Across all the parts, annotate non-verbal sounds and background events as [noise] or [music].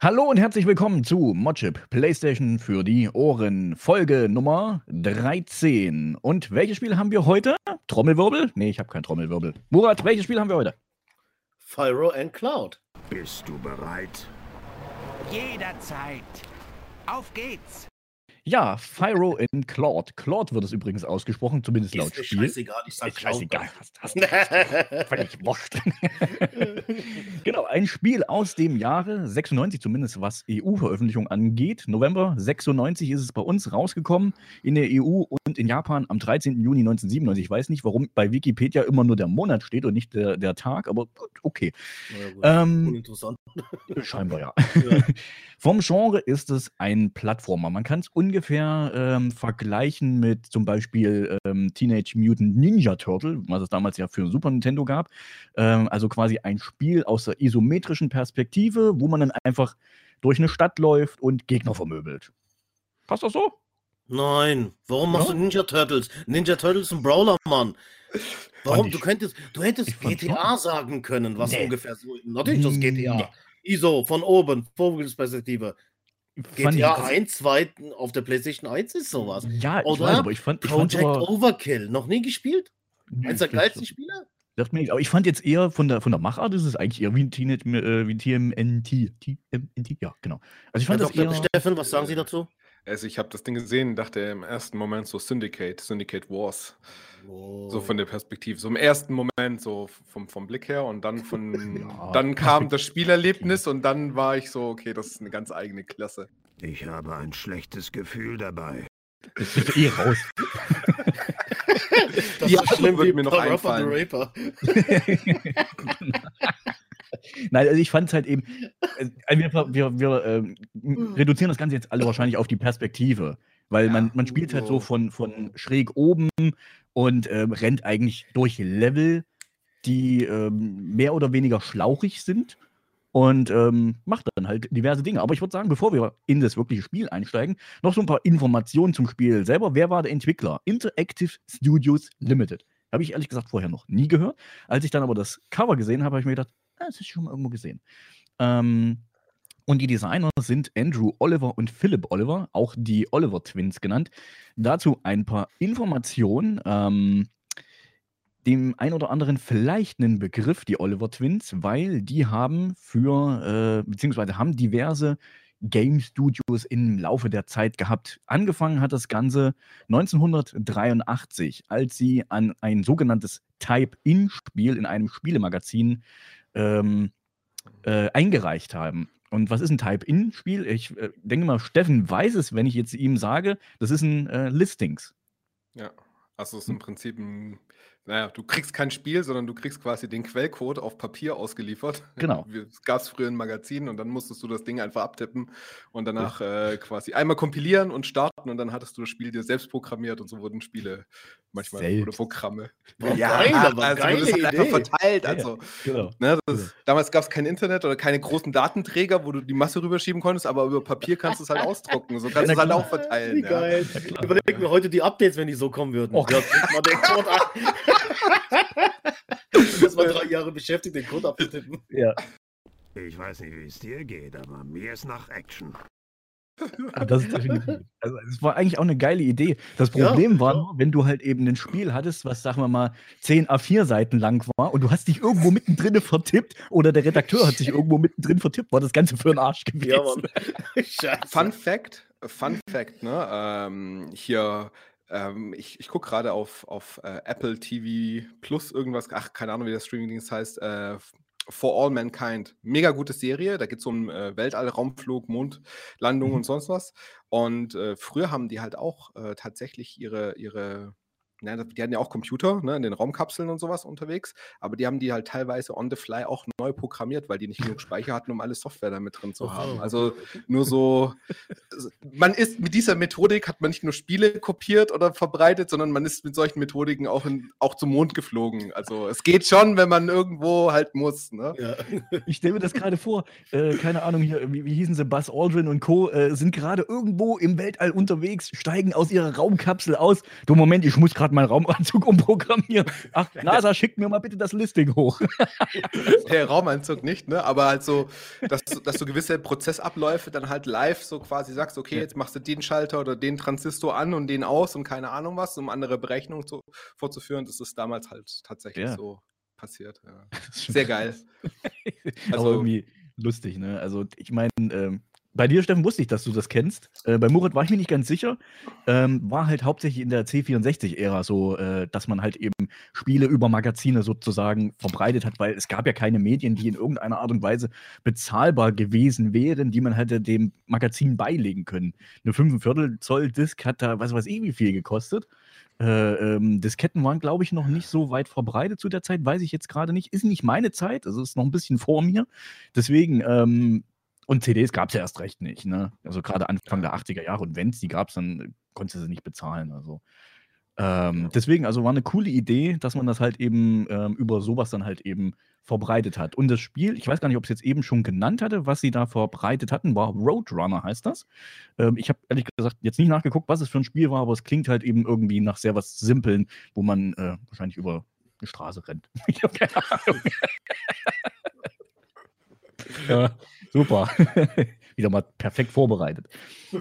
Hallo und herzlich willkommen zu Modchip PlayStation für die Ohren, Folge Nummer 13. Und welches Spiel haben wir heute? Trommelwirbel? Nee, ich habe kein Trommelwirbel. Murat, welches Spiel haben wir heute? Fyro and Cloud. Bist du bereit? Jederzeit. Auf geht's. Ja, Fyro in Claude. Claude wird es übrigens ausgesprochen, zumindest laut Ist Spiel. scheißegal, ich sag Ist scheißegal. Hast, hast, [laughs] völlig wurscht. [laughs] genau, ein Spiel aus dem Jahre 96, zumindest was EU-Veröffentlichung angeht. November 96 ist es bei uns rausgekommen, in der EU und in Japan am 13. Juni 1997. Ich weiß nicht, warum bei Wikipedia immer nur der Monat steht und nicht der, der Tag, aber gut, okay. Ja. Ähm, Uninteressant. Scheinbar ja. [laughs] Ja. Vom Genre ist es ein Plattformer. Man kann es ungefähr ähm, vergleichen mit zum Beispiel ähm, Teenage Mutant Ninja Turtle, was es damals ja für Super Nintendo gab. Ähm, also quasi ein Spiel aus der isometrischen Perspektive, wo man dann einfach durch eine Stadt läuft und Gegner vermöbelt. Passt das so? Nein, warum machst Ja? du Ninja Turtles? Ninja Turtles ist ein Brawler, Mann. Warum? ich- Du könntest, du hättest GTA sagen können, was Nee. ungefähr so. Natürlich das GTA. Nee. ISO von oben, Vogelsperspektive. Fand GTA 1, 2 auf der PlayStation 1 ist sowas. Ja, Oder weiß, aber ich fand, ich fand Project aber, Overkill, noch nie gespielt? Eins der geilsten Spieler? Sagt mir nichts, aber ich fand jetzt eher von der, von der Machart ist es eigentlich eher wie ein Teenage, äh, wie TMNT. TMNT, ja, genau. Also ich Herr fand das Dr. eher. Steffen, was sagen Sie dazu? Also ich habe das Ding gesehen, dachte im ersten Moment so Syndicate, Syndicate Wars. So von der Perspektive. So im ersten Moment, so vom, vom Blick her und dann von [laughs] Ja. dann kam das Spielerlebnis [laughs] und dann war ich so, okay, das ist eine ganz eigene Klasse. Ich habe ein schlechtes Gefühl dabei. Das ist eh raus. [laughs] Das Ja, ist schlimm wird wie mir noch einfallen. Nein, also ich fand es halt eben. äh, Wir, wir, wir ähm, reduzieren das Ganze jetzt alle wahrscheinlich auf die Perspektive. Weil man, man spielt halt so Oh. von, von schräg oben und ähm, rennt eigentlich durch Level, die ähm, mehr oder weniger schlauchig sind und ähm, macht dann halt diverse Dinge. Aber ich würde sagen, bevor wir in das wirkliche Spiel einsteigen, noch so ein paar Informationen zum Spiel selber. Wer war der Entwickler? Interactive Studios Limited. Habe ich ehrlich gesagt vorher noch nie gehört. Als ich dann aber das Cover gesehen habe, habe ich mir gedacht, das ist schon mal irgendwo gesehen. Ähm, und die Designer sind Andrew Oliver und Philip Oliver, auch die Oliver Twins genannt. Dazu ein paar Informationen. Ähm, dem ein oder anderen vielleicht einen Begriff, die Oliver Twins, weil die haben für, äh, beziehungsweise haben diverse Game Studios im Laufe der Zeit gehabt. Angefangen hat das Ganze 1983, als sie an ein sogenanntes Type-In-Spiel in einem Spielemagazin ähm, äh, eingereicht haben. Und was ist ein Type-In-Spiel? Ich äh, denke mal, Steffen weiß es, wenn ich jetzt ihm sage, das ist ein äh, Listings. Ja. Also es ist im Prinzip ein, naja, du kriegst kein Spiel, sondern du kriegst quasi den Quellcode auf Papier ausgeliefert. [laughs] Genau. Es gab es früher in Magazinen und dann musstest du das Ding einfach abtippen und danach äh, quasi einmal kompilieren und starten und dann hattest du das Spiel dir selbst programmiert und so wurden Spiele manchmal oder Selbst. Programme. Boah, geil, aber also geile das ist halt Idee. einfach verteilt. Ja, ja. Also, Genau. ne, das, damals gab es kein Internet oder keine großen Datenträger, wo du die Masse rüberschieben konntest, aber über Papier kannst du es halt ausdrucken. So kannst Ja, du es halt auch verteilen. Wie ja. geil. Überleg mir heute die Updates, wenn die so kommen würden. Och. Ja, guck mal den Code an. [laughs] Das war drei Jahre beschäftigt, den Code abzutippen. Ja. Ich weiß nicht, wie es dir geht, aber mir ist nach Action. Ah, Das ist definitiv. Also, es war eigentlich auch eine geile Idee. Das Ja, Problem war ja. nur, wenn du halt eben ein Spiel hattest, was, sagen wir mal, 10 A4-Seiten lang war und du hast dich irgendwo mittendrin vertippt oder der Redakteur hat sich irgendwo mittendrin vertippt, war das Ganze für einen Arsch gewesen. [laughs] Ja. Fun Fact, Fun Fact, ne? Ähm, hier, ähm, ich, ich gucke gerade auf, auf äh, Apple TV Plus irgendwas, ach, keine Ahnung, wie das Streaming-Dings heißt, äh, For All Mankind. Mega gute Serie, da geht es um äh, Weltall, Raumflug, Mondlandung Mhm. und sonst was. Und äh, früher haben die halt auch äh, tatsächlich ihre, ihre na, die hatten ja auch Computer ne, in den Raumkapseln und sowas unterwegs, aber die haben die halt teilweise on the fly auch neu programmiert, weil die nicht genug Speicher hatten, um alle Software da mit drin zu haben. Also nur so, man ist mit dieser Methodik hat man nicht nur Spiele kopiert oder verbreitet, sondern man ist mit solchen Methodiken auch, in, auch zum Mond geflogen. Also es geht schon, wenn man irgendwo halt muss. Ne? Ja. Ich stelle mir das gerade vor, äh, keine Ahnung, hier, wie, wie hießen sie, Buzz Aldrin und Co., äh, sind gerade irgendwo im Weltall unterwegs, steigen aus ihrer Raumkapsel aus. Du, Moment, ich muss gerade gerade meinen Raumanzug [laughs] umprogrammieren. Ach, NASA, schickt mir mal bitte das Listing hoch. [laughs] Der Raumanzug nicht, ne? Aber halt so, dass, du- dass du gewisse Prozessabläufe dann halt live so quasi sagst, okay, Ja. jetzt machst du den Schalter oder den Transistor an und den aus und keine Ahnung was, um andere Berechnungen zu, vorzuführen. Das ist damals halt tatsächlich Ja. so passiert. Ja. [laughs] Sehr geil. Aber Also- irgendwie lustig, ne? Also, ich meine, ähm, bei dir, Steffen, wusste ich, dass du das kennst. Äh, bei Murat war ich mir nicht ganz sicher. Ähm, war halt hauptsächlich in der C64-Ära so, äh, dass man halt eben Spiele über Magazine sozusagen verbreitet hat, weil es gab ja keine Medien, die in irgendeiner Art und Weise bezahlbar gewesen wären, die man hätte dem Magazin beilegen können. Eine 5 Zoll Disk hat da, was weiß ich, wie viel gekostet. Äh, ähm, Disketten waren, glaube ich, noch nicht so weit verbreitet zu der Zeit, weiß ich jetzt gerade nicht. Ist nicht meine Zeit, also ist noch ein bisschen vor mir. Deswegen, ähm, und CDs gab es ja erst recht nicht, ne? Also gerade Anfang der 80er Jahre und wenn es die gab, dann konntest du sie nicht bezahlen. Also. Ähm, Deswegen, also war eine coole Idee, dass man das halt eben ähm, über sowas dann halt eben verbreitet hat. Und das Spiel, ich weiß gar nicht, ob ich es jetzt eben schon genannt hatte, was sie da verbreitet hatten, war Roadrunner heißt das. Ähm, ich habe ehrlich gesagt jetzt nicht nachgeguckt, was es für ein Spiel war, aber es klingt halt eben irgendwie nach sehr was Simpeln, wo man äh, wahrscheinlich über eine Straße rennt. [laughs] Ich habe keine Ahnung. ja, [laughs] super. [laughs] Wieder mal perfekt vorbereitet. [laughs]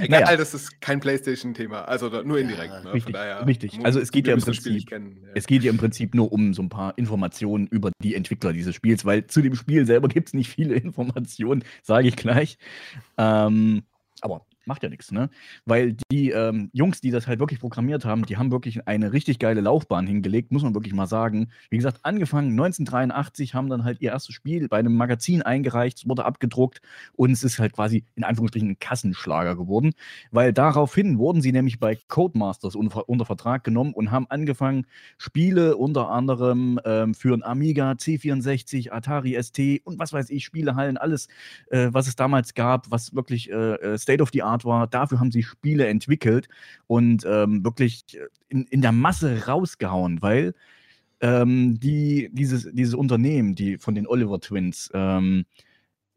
Egal, naja, das ist kein PlayStation-Thema, also nur indirekt. Ja, ne? richtig, richtig. Also es geht ja im Prinzip- kennen. Ja. Es geht ja im Prinzip nur um so ein paar Informationen über die Entwickler dieses Spiels, weil zu dem Spiel selber gibt es nicht viele Informationen, sage ich gleich. Ähm, aber macht ja nichts, ne? Weil die ähm, Jungs, die das halt wirklich programmiert haben, die haben wirklich eine richtig geile Laufbahn hingelegt, muss man wirklich mal sagen. Wie gesagt, angefangen 1983, haben dann halt ihr erstes Spiel bei einem Magazin eingereicht, es wurde abgedruckt und es ist halt quasi in Anführungsstrichen ein Kassenschlager geworden, weil daraufhin wurden sie nämlich bei Codemasters unter, unter Vertrag genommen und haben angefangen, Spiele unter anderem ähm, für ein Amiga, C64, Atari ST und was weiß ich, Spielehallen, alles, äh, was es damals gab, was wirklich äh, äh, State of the Art war. Dafür haben sie Spiele entwickelt und ähm, wirklich äh, in, in der Masse rausgehauen, weil ähm, die, dieses, dieses Unternehmen, die von den Oliver Twins, ähm,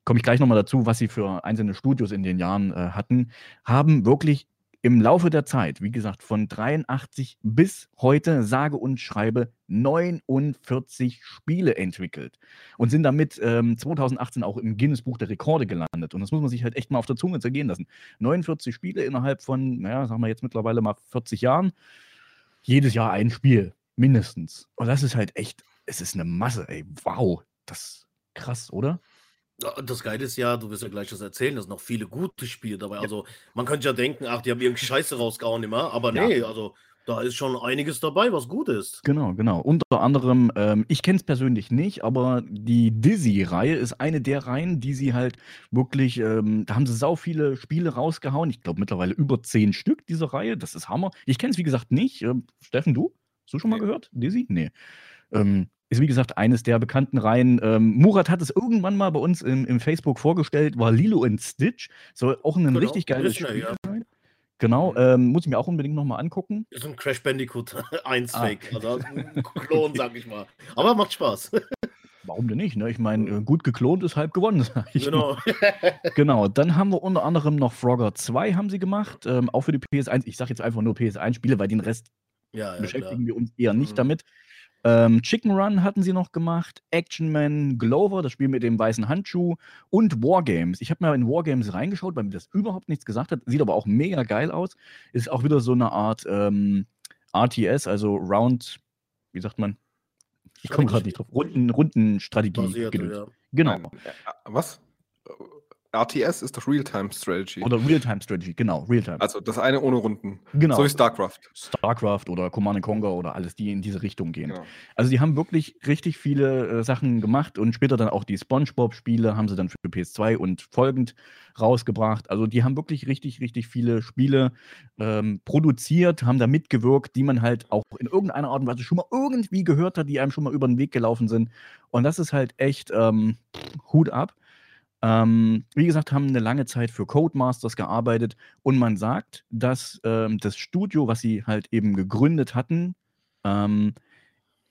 komme ich gleich nochmal dazu, was sie für einzelne Studios in den Jahren äh, hatten, haben wirklich im Laufe der Zeit, wie gesagt, von 83 bis heute, sage und schreibe, 49 Spiele entwickelt und sind damit ähm, 2018 auch im Guinness Buch der Rekorde gelandet. Und das muss man sich halt echt mal auf der Zunge zergehen lassen. 49 Spiele innerhalb von, naja, sagen wir jetzt mittlerweile mal 40 Jahren. Jedes Jahr ein Spiel, mindestens. Und das ist halt echt, es ist eine Masse, ey. Wow, das ist krass, oder? Das Geile ist ja, du wirst ja gleich das erzählen, dass noch viele gute Spiele dabei. Also man könnte ja denken, ach, die haben irgendwie Scheiße rausgehauen immer, aber Ja. nee, also da ist schon einiges dabei, was gut ist. Genau, genau. Unter anderem, ähm, ich kenne es persönlich nicht, aber die Dizzy-Reihe ist eine der Reihen, die sie halt wirklich, ähm, da haben sie sau viele Spiele rausgehauen. Ich glaube mittlerweile über zehn Stück, diese Reihe. Das ist Hammer. Ich kenne es, wie gesagt, nicht. Ähm, Steffen, du? Hast du schon mal Nee. gehört? Dizzy? Nee. Ähm, ist wie gesagt eines der bekannten Reihen. Ähm, Murat hat es irgendwann mal bei uns im, im Facebook vorgestellt, war Lilo and Stitch. Soll auch ein Genau, richtig geiles Disney, Spiel ja. sein. Genau, ähm, muss ich mir auch unbedingt nochmal angucken. Ist ein Crash Bandicoot [laughs] 1 Ah. Fake. Also ein [laughs] Klon, sag ich mal. Aber macht Spaß. [laughs] Warum denn nicht? Ne? Ich meine, äh, gut geklont ist halb gewonnen. sag ich mal. genau. Genau, dann haben wir unter anderem noch Frogger 2 haben sie gemacht, ähm, auch für die PS1. Ich sage jetzt einfach nur PS1-Spiele, weil den Rest Ja, ja, beschäftigen klar. wir uns eher nicht Mhm. damit. Ähm, Chicken Run hatten sie noch gemacht, Action Man, Glover, das Spiel mit dem weißen Handschuh und Wargames. Ich habe mal in Wargames reingeschaut, weil mir das überhaupt nichts gesagt hat, sieht aber auch mega geil aus. Ist auch wieder so eine Art ähm, RTS, also Round, wie sagt man? Ich komme gerade nicht drauf. Runden, Rundenstrategie. Basierte, Gedöns. ja. Genau. Nein, äh, was? RTS ist doch Real-Time-Strategy. Oder Real-Time Strategy, genau, Real-Time. Also das eine ohne Runden. Genau. So wie StarCraft. StarCraft oder Command Conquer oder alles, die in diese Richtung gehen. Genau. Also die haben wirklich richtig viele äh, Sachen gemacht und später dann auch die SpongeBob-Spiele haben sie dann für PS2 und folgend rausgebracht. Also die haben wirklich richtig, richtig viele Spiele ähm, produziert, haben da mitgewirkt, die man halt auch in irgendeiner Art und Weise schon mal irgendwie gehört hat, die einem schon mal über den Weg gelaufen sind. Und das ist halt echt ähm, Hut ab. Ähm, wie gesagt, haben eine lange Zeit für Codemasters gearbeitet und man sagt, dass ähm, das Studio, was sie halt eben gegründet hatten, ähm,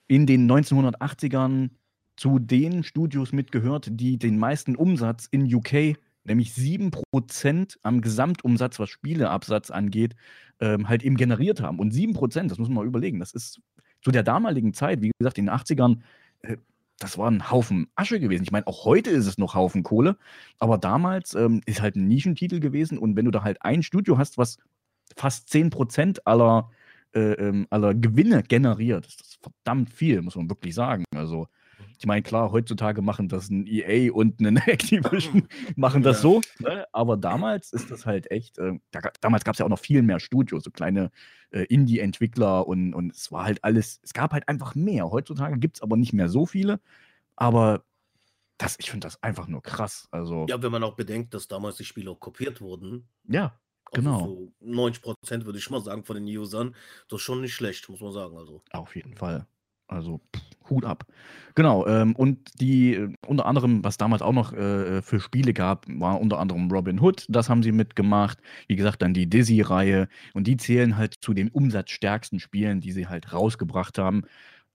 in den 1980ern zu den Studios mitgehört, die den meisten Umsatz in UK nämlich 7% am Gesamtumsatz, was Spieleabsatz angeht, ähm, halt eben generiert haben. Und 7%, das muss man mal überlegen, das ist zu der damaligen Zeit, wie gesagt, in den 80ern, äh, das war ein Haufen Asche gewesen. Ich meine, auch heute ist es noch Haufen Kohle, aber damals ähm, ist halt ein Nischentitel gewesen und wenn du da halt ein Studio hast, was fast 10% aller, äh, ähm, aller Gewinne generiert, ist das verdammt viel, muss man wirklich sagen. Also, ich meine, klar, heutzutage machen das ein EA und ein [laughs] Activision, [laughs] machen das Ja. so, ne? aber damals ist das halt echt, äh, da, damals gab es ja auch noch viel mehr Studios, so kleine äh, Indie-Entwickler und, und es war halt alles, es gab halt einfach mehr. Heutzutage gibt es aber nicht mehr so viele, aber das, ich finde das einfach nur krass. Also, Ja, wenn man auch bedenkt, dass damals die Spiele auch kopiert wurden. ja, Also Genau. So 90 Prozent würde ich mal sagen von den Usern. Das ist schon nicht schlecht, muss man sagen. Also. Auf jeden Fall. Also pff, Hut ab. Genau. Ähm, und die äh, unter anderem, was damals auch noch äh, für Spiele gab, war unter anderem Robin Hood. Das haben sie mitgemacht. Wie gesagt, dann die Dizzy-Reihe. Und die zählen halt zu den umsatzstärksten Spielen, die sie halt rausgebracht haben.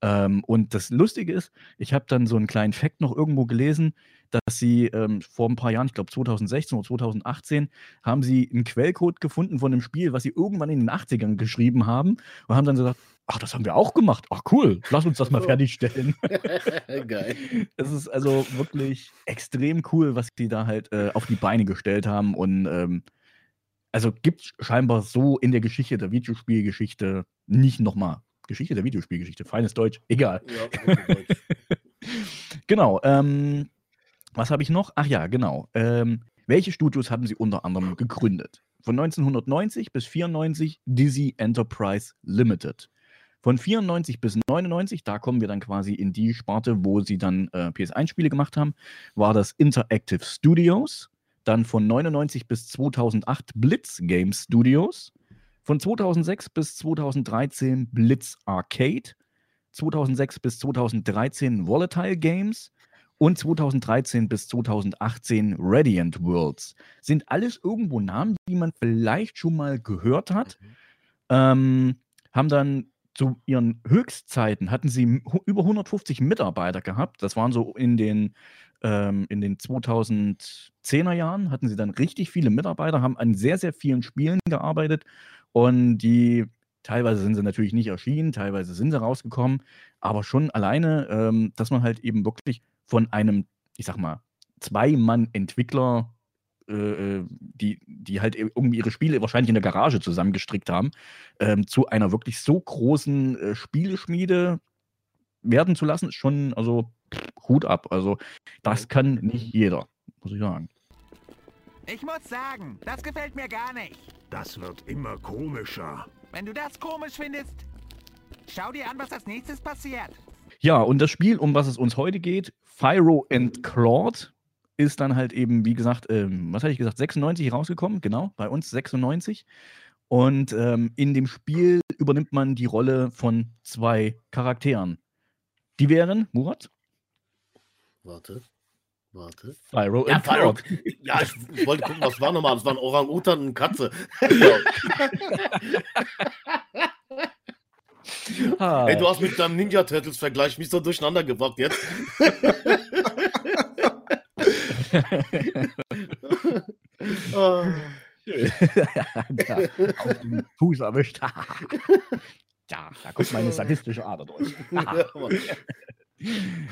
Ähm, und das Lustige ist, ich habe dann so einen kleinen Fact noch irgendwo gelesen, dass sie ähm, vor ein paar Jahren, ich glaube 2016 oder 2018, haben sie einen Quellcode gefunden von einem Spiel, was sie irgendwann in den 80ern geschrieben haben und haben dann gesagt, ach, das haben wir auch gemacht. Ach cool, lass uns das mal fertigstellen. [laughs] Geil. [laughs] Es ist also wirklich extrem cool, was die da halt äh, auf die Beine gestellt haben und ähm, also gibt scheinbar so in der Geschichte der Videospielgeschichte nicht nochmal. Geschichte der Videospielgeschichte, feines Deutsch, egal. Ja, Deutsch. [laughs] Genau. Ähm, was habe ich noch? Ach ja, genau. Ähm, welche Studios haben sie unter anderem gegründet? Von 1990 bis 94 Dizzy Enterprise Limited. Von 94 bis 99, da kommen wir dann quasi in die Sparte, wo sie dann äh, PS1-Spiele gemacht haben, war das Interactive Studios. Dann von 99 bis 2008 Blitz Game Studios. Von 2006 bis 2013 Blitz Arcade. 2006 bis 2013 Volatile Games und 2013 bis 2018 Radiant Worlds. Sind alles irgendwo Namen, die man vielleicht schon mal gehört hat. Ähm, haben dann zu ihren Höchstzeiten hatten sie über 150 Mitarbeiter gehabt. Das waren so in den, ähm, in den 2010er Jahren hatten sie dann richtig viele Mitarbeiter, haben an sehr, sehr vielen Spielen gearbeitet und die teilweise sind sie natürlich nicht erschienen, teilweise sind sie rausgekommen, aber schon alleine, ähm, dass man halt eben wirklich von einem, ich sag mal, Zwei-Mann-Entwickler, äh, äh, die, die halt irgendwie ihre Spiele wahrscheinlich in der Garage zusammengestrickt haben, ähm, zu einer wirklich so großen äh, Spieleschmiede werden zu lassen, ist schon, also Hut ab. Also, das kann nicht jeder, muss ich sagen. Ich muss sagen, das gefällt mir gar nicht. Das wird immer komischer. Wenn du das komisch findest, schau dir an, was als nächstes passiert. Ja, und das Spiel, um was es uns heute geht, Pyro and Claude, ist dann halt eben, wie gesagt, ähm, was hatte ich gesagt, 96 rausgekommen, genau, bei uns 96. Und ähm, in dem Spiel übernimmt man die Rolle von zwei Charakteren. Die wären, Murat? Warte. Warte. Pyro Ja, and Pyro. Ja, ich wollte gucken, was war nochmal. Das waren Orang-Utan und Katze. [laughs] [laughs] [laughs] [laughs] Ah, Ey, du hast mit deinem Ninja Turtles Vergleich mich so durcheinander gebracht jetzt. [laughs] Ah. da, [laughs] auf den Fuß erwischt. ja, da kommt meine sadistische Ader durch.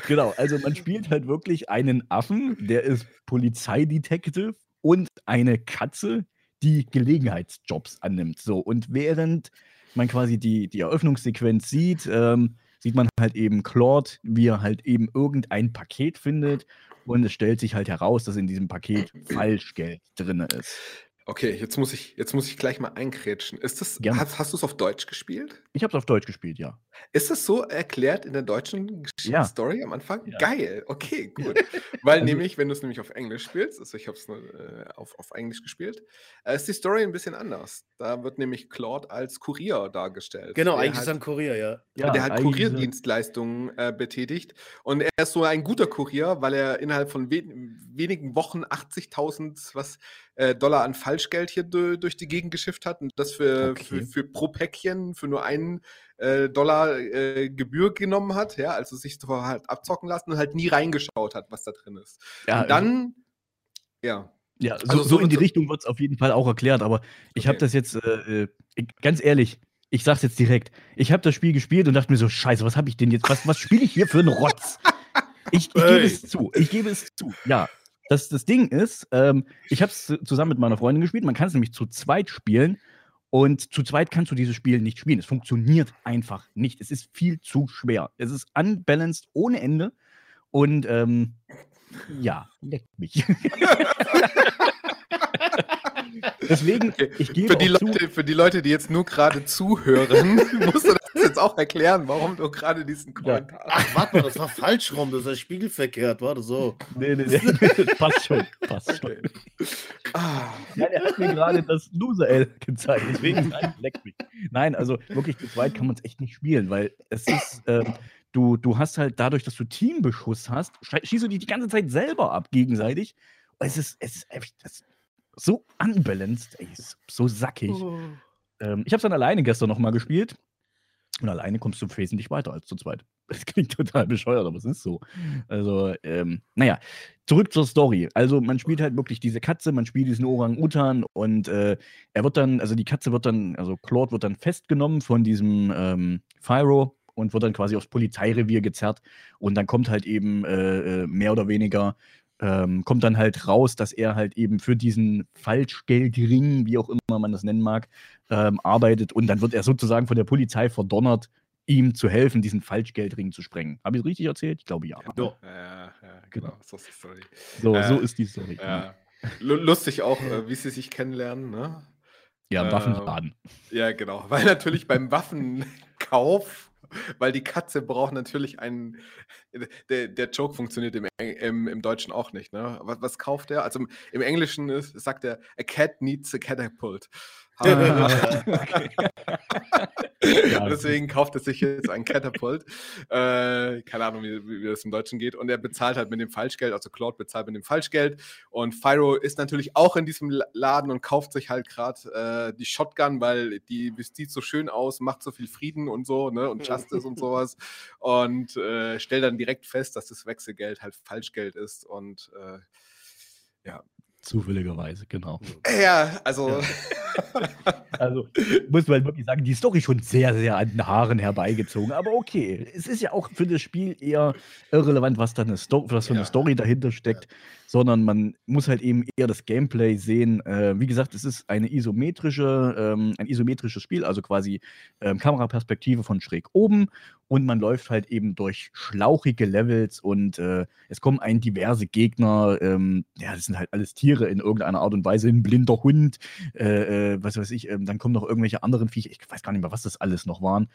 genau, also man spielt halt wirklich einen Affen, der ist Polizeidetektiv und eine Katze, die Gelegenheitsjobs annimmt. So, und während man quasi die, die Eröffnungssequenz sieht, ähm, sieht man halt eben Claude, wie er halt eben irgendein Paket findet. Und es stellt sich halt heraus, dass in diesem Paket [clears throat] Falschgeld drin ist. Okay, jetzt muss ich, jetzt muss ich gleich mal einkrätschen. Ist das, Gerne. hast, hast du es auf Deutsch gespielt? Ich habe es auf Deutsch gespielt, ja. Ist das so erklärt in der deutschen Gesch- Ja. Story am Anfang? Ja. Geil, okay, gut. Weil Also- nämlich, wenn du es nämlich auf Englisch spielst, also ich habe es nur äh, auf, auf Englisch gespielt, äh, ist die Story ein bisschen anders. Da wird nämlich Claude als Kurier dargestellt. Genau, der eigentlich ist halt, er ein Kurier, ja. ja der ist er- Kurierdienstleistungen äh, betätigt. Und er ist so ein guter Kurier, weil er innerhalb von we wenigen Wochen 80.000 was äh, Dollar an Falschgeld hier du durch die Gegend geschifft hat und das für, Okay. für, für pro Päckchen für nur einen äh, Dollar äh, Gebühr genommen hat, ja, also sich so halt abzocken lassen und halt nie reingeschaut hat, was da drin ist. Ja, und dann, ja, Ja, so, Also so in die Richtung wird es auf jeden Fall auch erklärt, aber ich habe Okay. das jetzt, äh, äh, ganz ehrlich, ich sag's jetzt direkt, ich habe das Spiel gespielt und dachte mir so, scheiße, was habe ich denn jetzt, was, was spiele ich hier für einen Rotz? Ich, ich gebe es zu, ich gebe es zu, ja. Das, das Ding ist, ähm, ich habe es zusammen mit meiner Freundin gespielt, man kann es nämlich zu zweit spielen und zu zweit kannst du dieses Spiel nicht spielen. Es funktioniert einfach nicht. Es ist viel zu schwer. Es ist unbalanced ohne Ende und ähm, ja, leckt mich. [laughs] Deswegen, ich gebe Für die, auch zu, Leute, für die Leute, die jetzt nur gerade zuhören, [laughs] musst du das jetzt auch erklären, warum du gerade diesen Kommentar. Ach, warte mal, das war falsch rum, das ist ja spiegelverkehrt, warte so. nee, nee, nee, [laughs] passt schon, passt schon. Ah, Nein, er hat mir gerade das Loser-L gezeigt, deswegen [laughs] nein, leckt mich. Nein, also wirklich zu zweit kann man es echt nicht spielen, weil es ist, ähm, du, du hast halt dadurch, dass du Teambeschuss hast, schießt du die die ganze Zeit selber ab gegenseitig. Es ist, es ist echt das ist so unbalanced, ey, es so sackig. Ähm, ich habe es dann alleine gestern nochmal gespielt. Und alleine kommst du wesentlich weiter als zu zweit. [laughs] Das klingt total bescheuert, aber es ist so. Also, ähm, naja, zurück zur Story. Also, man spielt halt wirklich diese Katze, man spielt diesen Orang-Utan und äh, er wird dann, also die Katze wird dann, also Claude wird dann festgenommen von diesem ähm, Fyro und wird dann quasi aufs Polizeirevier gezerrt. Und dann kommt halt eben äh, äh, mehr oder weniger ähm, kommt dann halt raus, dass er halt eben für diesen Falschgeldring, wie auch immer man das nennen mag, ähm, arbeitet und dann wird er sozusagen von der Polizei verdonnert, ihm zu helfen, diesen Falschgeldring zu sprengen. Habe ich es richtig erzählt? Ich glaube ja. Ja. ja, ja, genau, so ist die Story. So, Äh, so ist die Story. Lu- Lustig auch, äh, wie sie sich kennenlernen, ne? Ja, äh, Waffenladen. Ja, genau. [laughs] Weil natürlich beim Waffenkauf, weil die Katze braucht natürlich einen. Der, der Joke funktioniert im, im, im Deutschen auch nicht, ne? Was, was kauft er? Also im, im Englischen ist, sagt er, a cat needs a catapult. Ja, [laughs] Deswegen kauft er sich jetzt ein Catapult. Äh, keine Ahnung, wie, wie, das im Deutschen geht. Und er bezahlt halt mit dem Falschgeld, also Claude bezahlt mit dem Falschgeld. Und Fyro ist natürlich auch in diesem La- Laden und kauft sich halt gerade äh, die Shotgun, weil die sieht so schön aus, macht so viel Frieden und so, ne? Und Justice und sowas. Und äh, stellt dann direkt fest, dass das Wechselgeld halt Falschgeld ist. Und äh, Zufälligerweise, genau. ja, also. [laughs] Also, muss man wirklich sagen, die Story schon sehr, sehr an den Haaren herbeigezogen. Aber okay, es ist ja auch für das Spiel eher irrelevant, was da eine Sto was für eine Ja. Story dahinter steckt, sondern man muss halt eben eher das Gameplay sehen. Äh, wie gesagt, es ist eine isometrische, ähm, ein isometrisches Spiel, also quasi ähm, Kameraperspektive von schräg oben und man läuft halt eben durch schlauchige Levels und äh, es kommen ein diverse Gegner. Ähm, ja, das sind halt alles Tiere in irgendeiner Art und Weise, ein blinder Hund, äh, äh, was weiß ich, ähm, dann kommen noch irgendwelche anderen Viecher, ich weiß gar nicht mehr, was das alles noch waren,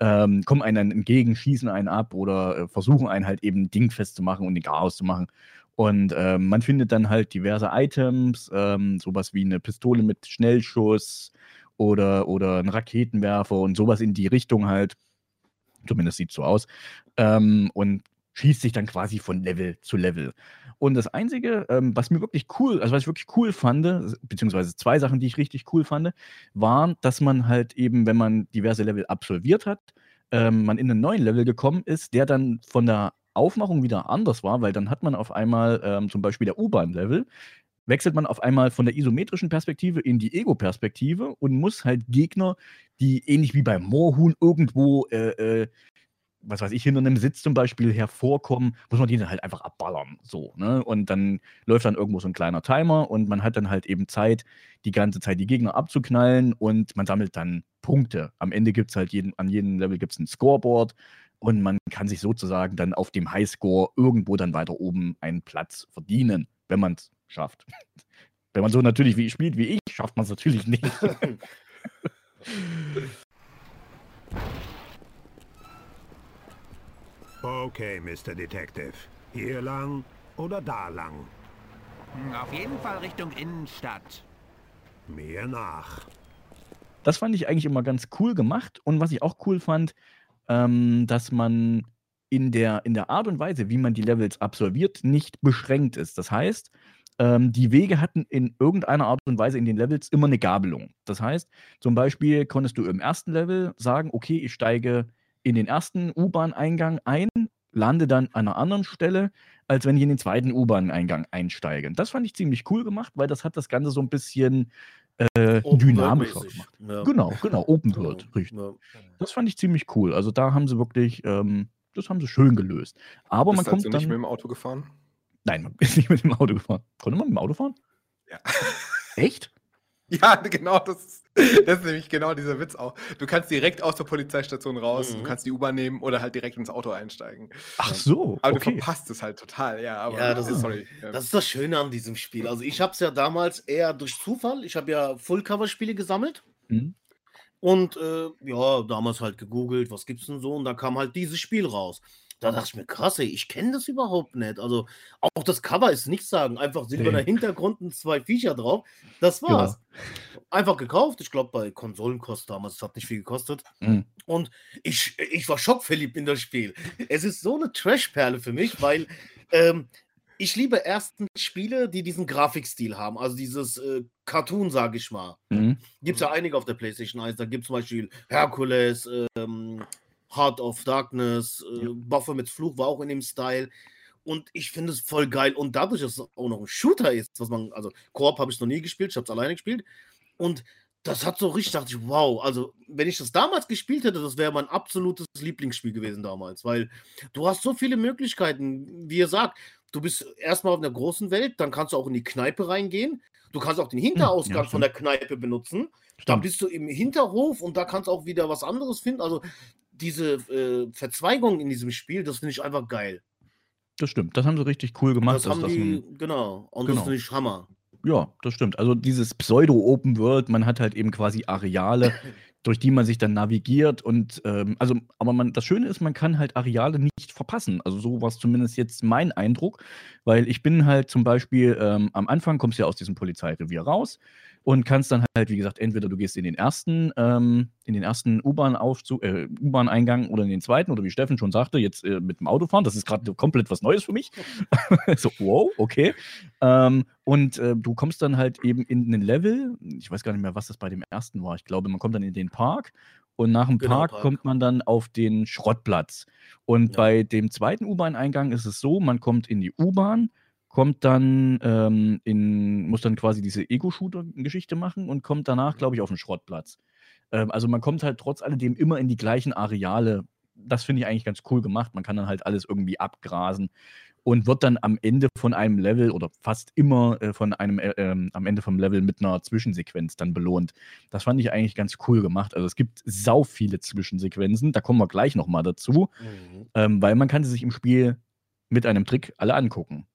ähm, kommen einen dann entgegen, schießen einen ab oder äh, versuchen einen halt eben dingfest zu machen und den Chaos zu machen. Und ähm, man findet dann halt diverse Items, ähm, sowas wie eine Pistole mit Schnellschuss oder, oder einen Raketenwerfer und sowas in die Richtung halt. Zumindest sieht so aus. Ähm, und schießt sich dann quasi von Level zu Level. Und das Einzige, ähm, was mir wirklich cool, also was ich wirklich cool fand, beziehungsweise zwei Sachen, die ich richtig cool fand, waren, dass man halt eben, wenn man diverse Level absolviert hat, ähm, man in einen neuen Level gekommen ist, der dann von der Aufmachung wieder anders war, weil dann hat man auf einmal ähm, zum Beispiel der U-Bahn-Level, wechselt man auf einmal von der isometrischen Perspektive in die Ego-Perspektive und muss halt Gegner, die ähnlich wie beim Moorhuhn irgendwo äh, äh, was weiß ich, hinter einem Sitz zum Beispiel hervorkommen, muss man die dann halt einfach abballern. So, ne? Und dann läuft dann irgendwo so ein kleiner Timer und man hat dann halt eben Zeit, die ganze Zeit die Gegner abzuknallen und man sammelt dann Punkte. Am Ende gibt es halt jeden, an jedem Level gibt's ein Scoreboard und man kann sich sozusagen dann auf dem Highscore irgendwo dann weiter oben einen Platz verdienen, wenn man es schafft. [laughs] Wenn man so natürlich wie spielt wie ich, schafft man es natürlich nicht. [laughs] Okay, Mr. Detective. Hier lang oder da lang? Hm, Auf jeden Fall Richtung Innenstadt. Mir nach. das fand ich eigentlich immer ganz cool gemacht. Und was ich auch cool fand, ähm, dass man in der, in der Art und Weise, wie man die Levels absolviert, nicht beschränkt ist. Das heißt, ähm, die Wege hatten in irgendeiner Art und Weise in den Levels immer eine Gabelung. Das heißt, zum Beispiel konntest du im ersten Level sagen, okay, ich steige in den ersten U-Bahn-Eingang ein, lande dann an einer anderen Stelle, als wenn ich in den zweiten U-Bahn-Eingang einsteige. Das fand ich ziemlich cool gemacht, weil das hat das Ganze so ein bisschen äh, dynamischer gemacht. Ja. Genau, genau, Open Genau. World, richtig. Ja. Das fand ich ziemlich cool. Also da haben sie wirklich, ähm, das haben sie schön gelöst. Aber man Bist kommt also dann. nicht mit dem Auto gefahren? Nein, man [laughs] ist nicht mit dem Auto gefahren. Konnte man mit dem Auto fahren? Ja. Echt? [laughs] Ja, genau, das ist, das ist nämlich genau dieser Witz auch. Du kannst direkt aus der Polizeistation raus, Mhm. du kannst die U-Bahn nehmen oder halt direkt ins Auto einsteigen. Ach so, Aber du okay. verpasst es halt total, ja. Aber Ja, das ist- sorry. ja. Das ist das Schöne an diesem Spiel. Also ich habe es ja damals eher durch Zufall. Ich habe ja Full-Cover-Spiele gesammelt. Mhm. Und äh, ja, damals halt gegoogelt, was gibt's denn so? Und da kam halt dieses Spiel raus. Da dachte ich mir, krass, ey, ich kenne das überhaupt nicht. Also auch das Cover ist nichts sagen. Einfach silberner Nee. Hintergrund und zwei Viecher drauf. Das war's. Einfach gekauft. Ich glaube, bei Konsolenkost damals, das hat nicht viel gekostet. Mhm. Und ich, ich war schockverliebt in das Spiel. Es ist so eine Trash-Perle für mich, weil ähm, ich liebe erstens Spiele, die diesen Grafikstil haben. Also dieses äh, Cartoon, sage ich mal. Mhm. Gibt es ja einige auf der PlayStation 1. Da gibt es zum Beispiel Hercules, ähm, Heart of Darkness, äh, Baphomets Fluch war auch in dem Style. Und ich finde es voll geil. Und dadurch, dass es auch noch ein Shooter ist, was man, also Koop habe ich noch nie gespielt, ich habe es alleine gespielt. Und das hat so richtig, dachte ich, wow. Also, wenn ich das damals gespielt hätte, das wäre mein absolutes Lieblingsspiel gewesen damals. Weil du hast so viele Möglichkeiten, wie ihr sagt. Du bist erstmal auf einer großen Welt, dann kannst du auch in die Kneipe reingehen. Du kannst auch den Hinterausgang von stimmt. der Kneipe benutzen. Da Stimmt. bist du im Hinterhof und da kannst du auch wieder was anderes finden. Also diese äh, Verzweigung in diesem Spiel, das finde ich einfach geil. Das stimmt. Das haben sie richtig cool gemacht. das dass haben das die, ein- genau. Und Genau. das finde ich Hammer. Ja, das stimmt. Also dieses Pseudo-Open World, man hat halt eben quasi Areale, [laughs] durch die man sich dann navigiert und ähm, also, aber man, das Schöne ist, man kann halt Areale nicht verpassen. Also so war es zumindest jetzt mein Eindruck, weil ich bin halt zum Beispiel ähm, am Anfang kommst du ja aus diesem Polizeirevier raus und kannst dann halt, wie gesagt, entweder du gehst in den ersten, ähm, in den ersten U-Bahn-Aufzug, äh, U-Bahn-Eingang oder in den zweiten oder wie Steffen schon sagte, jetzt äh, mit dem Auto fahren. Das ist gerade komplett was Neues für mich. [laughs] so, wow, okay. Ähm, und äh, du kommst dann halt eben in einen Level, ich weiß gar nicht mehr, was das bei dem ersten war. Ich glaube, man kommt dann in den Park und nach dem Genau, Park, Park. kommt man dann auf den Schrottplatz. Und Ja. bei dem zweiten U-Bahn-Eingang ist es so, man kommt in die U-Bahn, kommt dann ähm, in, muss dann quasi diese Ego-Shooter-Geschichte machen und kommt danach, glaube ich, auf den Schrottplatz. Ähm, also man kommt halt trotz alledem immer in die gleichen Areale. Das finde ich eigentlich ganz cool gemacht. Man kann dann halt alles irgendwie abgrasen und wird dann am Ende von einem Level oder fast immer äh, von einem äh, ähm, am Ende vom Level mit einer Zwischensequenz dann belohnt. Das fand ich eigentlich ganz cool gemacht. Also es gibt sau viele Zwischensequenzen, da kommen wir gleich nochmal dazu, Mhm. ähm, weil man kann sie sich im Spiel mit einem Trick alle angucken.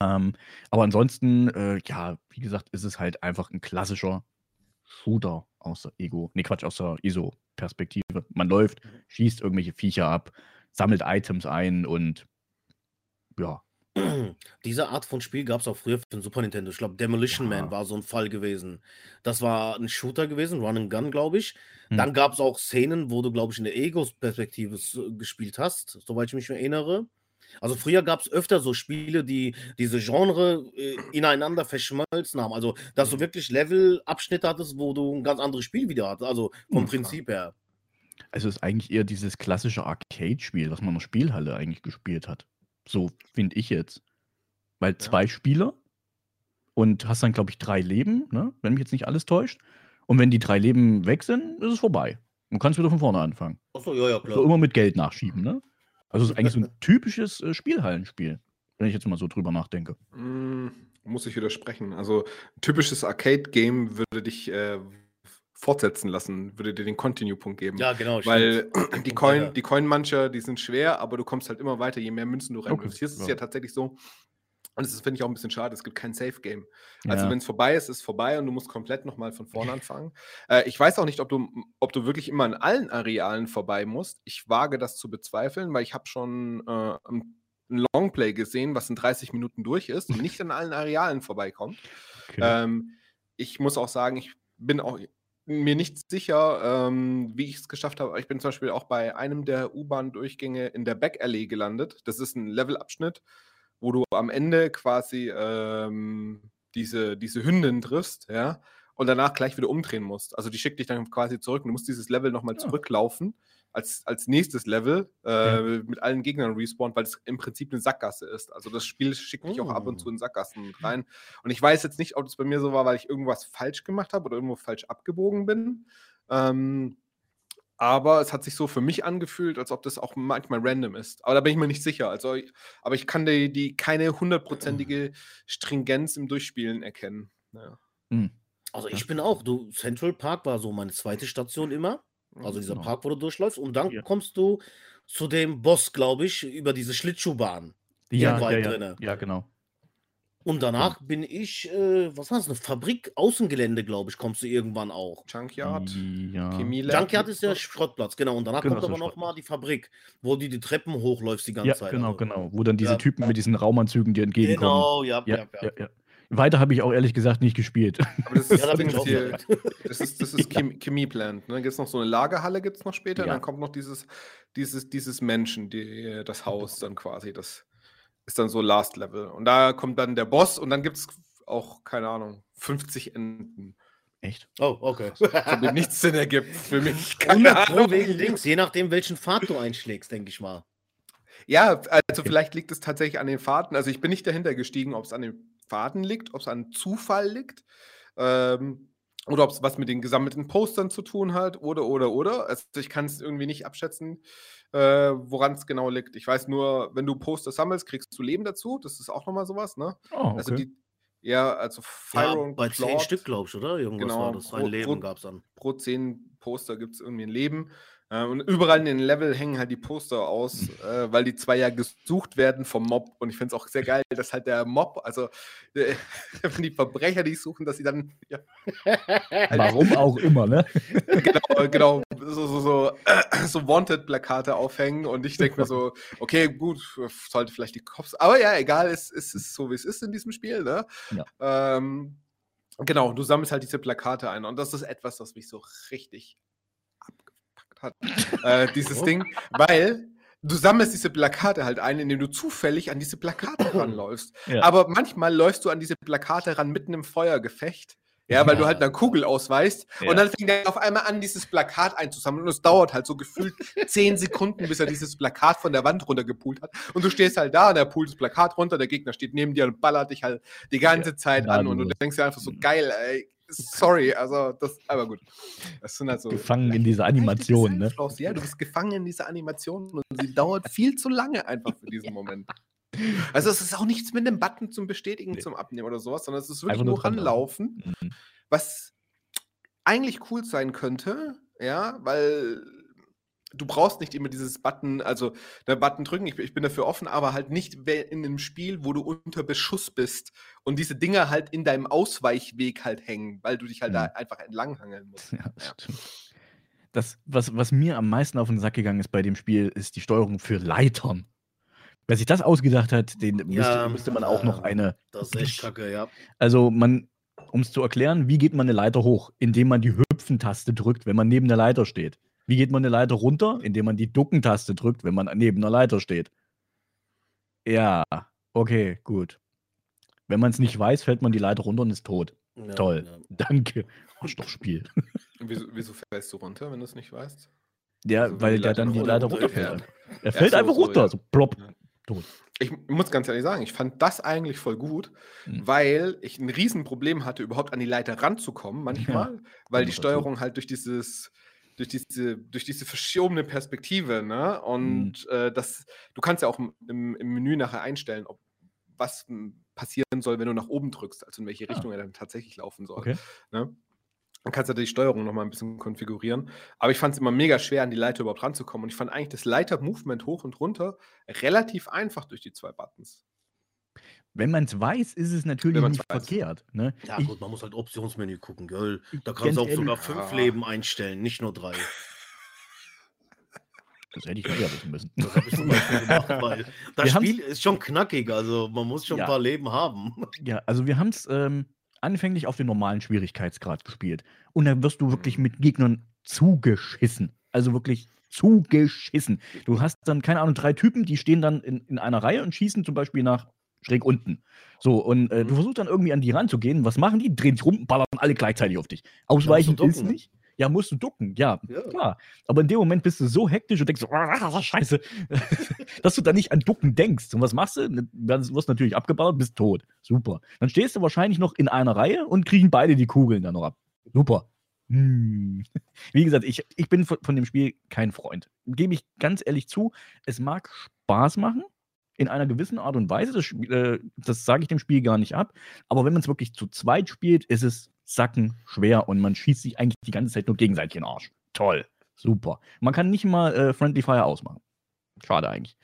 Ähm, aber ansonsten, äh, ja, wie gesagt, ist es halt einfach ein klassischer Shooter aus der Ego, nee, Quatsch, aus der ISO-Perspektive. Man läuft, schießt irgendwelche Viecher ab, sammelt Items ein und ja, [clears throat] Diese Art von Spiel gab es auch früher für den Super Nintendo. Ich glaube, Demolition Ja. Man war so ein Fall gewesen. Das war ein Shooter gewesen, Run and Gun, glaube ich. Hm. Dann gab es auch Szenen, wo du, glaube ich, in der Egos-Perspektive s- gespielt hast, soweit ich mich erinnere. Also früher gab es öfter so Spiele, die diese Genre äh, ineinander verschmolzen haben. Also, dass du wirklich Level-Abschnitte hattest, wo du ein ganz anderes Spiel wieder hattest. Also vom Mhm. Prinzip her. also es ist eigentlich eher dieses klassische Arcade-Spiel, was man in der Spielhalle eigentlich gespielt hat. So finde ich jetzt. Weil zwei Spieler und hast dann, glaube ich, drei Leben, ne? wenn mich jetzt nicht alles täuscht. Und wenn die drei Leben weg sind, ist es vorbei. Du kannst wieder von vorne anfangen. Achso, ja, ja, So klar. immer mit Geld nachschieben, ne? Also es ist eigentlich so ein [laughs] typisches äh, Spielhallenspiel, wenn ich jetzt mal so drüber nachdenke. Mm, muss ich widersprechen. Also ein typisches Arcade-Game würde dich äh, fortsetzen lassen, würde dir den Continue-Punkt geben. Ja, genau. Weil stimmt. [clears throat] die Coin, weiter. die Coin-Mancher, die sind schwer, aber du kommst halt immer weiter, je mehr Münzen du rein Okay, investierst. ist ja. ja tatsächlich so. Und das finde ich auch ein bisschen schade, es gibt kein Safe-Game. Also Ja. wenn es vorbei ist, ist es vorbei und du musst komplett nochmal von vorne [laughs] anfangen. Äh, ich weiß auch nicht, ob du, ob du wirklich immer an allen Arealen vorbei musst. Ich wage das zu bezweifeln, weil ich habe schon äh, ein Longplay gesehen, was in 30 Minuten durch ist und nicht [laughs] an allen Arealen vorbeikommt. Okay. Ähm, ich muss auch sagen, ich bin auch mir nicht sicher, ähm, wie ich es geschafft habe. Ich bin zum Beispiel auch bei einem der U-Bahn-Durchgänge in der Backallee gelandet. Das ist ein Levelabschnitt, wo du am Ende quasi ähm, diese, diese Hündin triffst, ja. und danach gleich wieder umdrehen musst. Also die schickt dich dann quasi zurück und du musst dieses Level nochmal Ja. zurücklaufen als, als nächstes Level äh, Ja. mit allen Gegnern respawnt, weil es im Prinzip eine Sackgasse ist. Also das Spiel schickt dich auch ab und zu in Sackgassen rein. Und ich weiß jetzt nicht, ob das bei mir so war, weil ich irgendwas falsch gemacht habe oder irgendwo falsch abgebogen bin. Ähm, aber es hat sich so für mich angefühlt, als ob das auch manchmal random ist. Aber da bin ich mir nicht sicher. Also, aber ich kann die, die keine hundertprozentige Stringenz im Durchspielen erkennen. Ja. Hm. Also ich bin auch, du, Central Park war so meine zweite Station immer. Also dieser Genau. Park, wo du durchläufst. Und dann Ja. kommst du zu dem Boss, glaube ich, über diese Schlittschuhbahn. Ja, ja, weit ja, drinne. ja, genau. Und danach bin ich, äh, was war das, eine Fabrik, Außengelände, glaube ich, kommst du irgendwann auch. Junkyard, Ja. Junkyard ist der Schrottplatz, genau. Und danach Genau, kommt aber noch Schrottplatz. mal die Fabrik, wo du die Treppen hochläufst die ganze Ja, Zeit. genau, also. genau. Wo dann diese Ja. Typen mit diesen Raumanzügen dir entgegenkommen. Genau, ja, Ja, ja, ja. ja, ja. Weiter habe ich auch ehrlich gesagt nicht gespielt. Aber das [laughs] Ja, ist, da bin ich das auch hier, verrückt. das ist, das ist [laughs] Chem Chemieplant. Ne? Gibt es noch so eine Lagerhalle, gibt es noch später. Ja. dann kommt noch dieses, dieses, dieses Menschen, die, das Haus dann quasi. Das ist dann so Last Level. Und da kommt dann der Boss und dann gibt es auch, keine Ahnung, 50 Enden. Echt? Oh, okay. [laughs] Von dem nichts Sinn ergibt für mich. [laughs] 100 Pro wegen Dings, je nachdem, welchen Pfad du einschlägst, denke ich mal. Ja, also vielleicht liegt es tatsächlich an den Fahrten. Also ich bin nicht dahinter gestiegen, ob es an den Fahrten liegt, ob es an Zufall liegt. Ähm, oder ob es was mit den gesammelten Postern zu tun hat, oder, oder, oder. Also ich kann es irgendwie nicht abschätzen, äh, woran es genau liegt. Ich weiß nur, wenn du Poster sammelst, kriegst du Leben dazu. Das ist auch nochmal sowas, ne? Oh, okay. Also die, ja, also Ja, Fire und bei 10 Claude, Stück, glaube ich, oder? Irgendwas Genau, war das. Ein pro- Leben gab es dann. pro 10 Poster gibt es irgendwie ein Leben. Äh, und überall in den Level hängen halt die Poster aus, äh, weil die zwei ja gesucht werden vom Mob. Und ich finde es auch sehr geil, dass halt der Mob, also äh, [laughs] die Verbrecher die suchen, dass sie dann ja, [laughs] Warum auch immer, ne? [laughs] genau, genau so, so, so, äh, so Wanted-Plakate aufhängen. Und ich denke mir so, okay, gut, sollte vielleicht die Cops. Aber ja, egal, es, es ist so, wie es ist in diesem Spiel. Ne? Ähm, genau, du sammelst halt diese Plakate ein. Und das ist etwas, was mich so richtig hat. äh, dieses Oh. Ding, weil du sammelst diese Plakate halt ein, indem du zufällig an diese Plakate [clears throat] ranläufst. Ja. Aber manchmal läufst du an diese Plakate ran mitten im Feuergefecht. Ja, weil du halt eine Kugel ausweist Ja. und dann fängt er auf einmal an, dieses Plakat einzusammeln und es dauert halt so gefühlt [laughs] zehn Sekunden, bis er dieses Plakat von der Wand runtergepult hat und du stehst halt da und er pult das Plakat runter, der Gegner steht neben dir und ballert dich halt die ganze Zeit an und du denkst dir einfach so, geil, ey, sorry, also das, aber gut. Das sind halt so Gefangen in dieser Animation, ne? Ja, du bist gefangen in dieser Animation und sie dauert viel zu lange einfach für diesen [laughs] Moment. Also es ist auch nichts mit einem Button zum Bestätigen, Nee. zum Abnehmen oder sowas, sondern es ist wirklich nur nur ranlaufen, Mhm. was eigentlich cool sein könnte, ja, weil du brauchst nicht immer dieses Button, also der Button drücken, ich, ich bin dafür offen, aber halt nicht in einem Spiel, wo du unter Beschuss bist und diese Dinger halt in deinem Ausweichweg halt hängen, weil du dich halt da Mhm. einfach entlanghangeln musst. Ja, stimmt. Das, was, was mir am meisten auf den Sack gegangen ist bei dem Spiel, ist die Steuerung für Leitern. Wer sich das ausgedacht hat, den müsste, Ja, müsste man auch noch eine. Das ist echt kacke, ja. Also man, um es zu erklären, wie geht man eine Leiter hoch? Indem man die Hüpfen-Taste drückt, wenn man neben der Leiter steht. Wie geht man eine Leiter runter? Indem man die Ducken-Taste drückt, wenn man neben der Leiter steht. Ja, okay, gut. Wenn man es nicht weiß, fällt man die Leiter runter und ist tot. ja Toll. Ja. Danke. Arschlochspiel. [laughs] Wieso, wieso fällst du runter, wenn du es nicht weißt? Ja, Also, weil der dann die Leiter runterfällt. Er fällt so, einfach so, runter, ja. so plopp. Ja. Tot. Ich muss ganz ehrlich sagen, ich fand das eigentlich voll gut, Mhm. weil ich ein Riesenproblem hatte, überhaupt an die Leiter ranzukommen, manchmal, weil die. Steuerung halt durch dieses, durch diese, durch diese verschobene Perspektive, ne? Und Mhm. äh, das, du kannst ja auch im, im im Menü nachher einstellen, ob was passieren soll, wenn du nach oben drückst, also in welche Ah. Richtung er dann tatsächlich laufen soll. Okay. Ne? Dann kannst du die Steuerung nochmal ein bisschen konfigurieren. Aber ich fand es immer mega schwer, an die Leiter überhaupt ranzukommen. Und ich fand eigentlich das Leiter-Movement hoch und runter relativ einfach durch die zwei Buttons. Wenn man es weiß, ist es natürlich nicht weiß. verkehrt. Ne? Ja, Ich- gut, man muss halt Optionsmenü gucken, gell? Da kannst du auch sogar fünf ja. Leben einstellen, nicht nur drei. [laughs] Das hätte ich früher wissen müssen. Das habe ich zum Beispiel [laughs] gemacht, weil das Wir Spiel ist schon knackig, also man muss schon Ja. ein paar Leben haben. Ja, also wir haben es ähm, anfänglich auf den normalen Schwierigkeitsgrad gespielt. Und da wirst du wirklich Mhm. mit Gegnern zugeschissen. Also wirklich zugeschissen. Du hast dann, keine Ahnung, drei Typen, die stehen dann in, in einer Reihe und schießen zum Beispiel nach schräg unten. So, und äh, du Mhm. versuchst dann irgendwie an die ranzugehen. Was machen die? Drehen sich rum, ballern alle gleichzeitig auf dich. Ausweichen du ist ducken. nicht. Ja, musst du ducken, ja, Ja. klar. Aber in dem Moment bist du so hektisch und denkst so, ah, scheiße, [laughs] dass du da nicht an Ducken denkst. Und was machst du? Dann wirst du natürlich abgeballert, bist tot. Super. Dann stehst du wahrscheinlich noch in einer Reihe und kriegen beide die Kugeln dann noch ab. Super. Hm. [laughs] Wie gesagt, ich, ich bin von, von dem Spiel kein Freund. Gebe ich ganz ehrlich zu. Es mag Spaß machen, in einer gewissen Art und Weise. Das, äh, das sage ich dem Spiel gar nicht ab. Aber wenn man es wirklich zu zweit spielt, ist es sacken schwer und man schießt sich eigentlich die ganze Zeit nur gegenseitig in den Arsch. Toll. Super. Man kann nicht mal äh, Friendly Fire ausmachen. Schade eigentlich.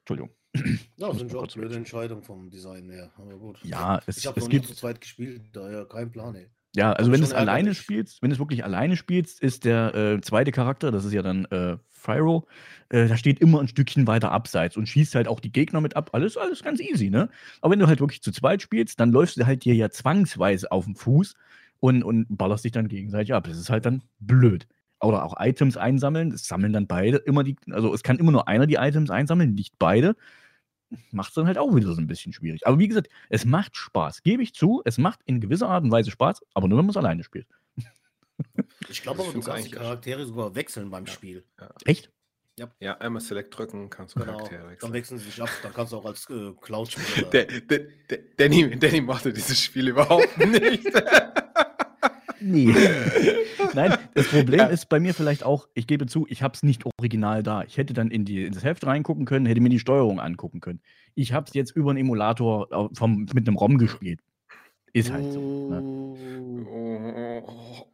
Entschuldigung. Ja, Muss sind schon blöde. Entscheidungen vom Design her. Aber gut. Ja, es, Ich habe noch nie gibt. zu zweit gespielt, daher kein Plan, ey. Ja, also Aber wenn du es alleine ärgerlich. spielst, wenn du es wirklich alleine spielst, ist der äh, zweite Charakter, das ist ja dann äh, Fyro, äh, da steht immer ein Stückchen weiter abseits und schießt halt auch die Gegner mit ab. Alles, alles ganz easy, ne? Aber wenn du halt wirklich zu zweit spielst, dann läufst du halt dir ja zwangsweise auf den Fuß und, und ballerst dich dann gegenseitig ab. Das ist halt dann blöd. Oder auch Items einsammeln, das sammeln dann beide immer die, also es kann immer nur einer die Items einsammeln, nicht beide. Macht es dann halt auch wieder so ein bisschen schwierig. Aber wie gesagt, es macht Spaß, gebe ich zu. Es macht in gewisser Art und Weise Spaß, aber nur wenn man es alleine spielt. [laughs] Ich glaube aber, du kannst die Charaktere sogar wechseln beim Spiel. Echt? Ja, einmal Select drücken, kannst du Genau. Charaktere Dann wechseln. wechseln sie sich ab. Dann kannst du auch als äh, Cloud spielen. [laughs] Der, der, der, Danny, Danny mochte dieses Spiel überhaupt [laughs] nicht. Nee. [laughs] Nein, das Problem Ja. ist bei mir vielleicht auch, ich gebe zu, ich habe es nicht original da. Ich hätte dann in, die, in das Heft reingucken können, hätte mir die Steuerung angucken können. Ich habe es jetzt über einen Emulator äh, vom, mit einem ROM gespielt. Ist halt so. Ne? Oh.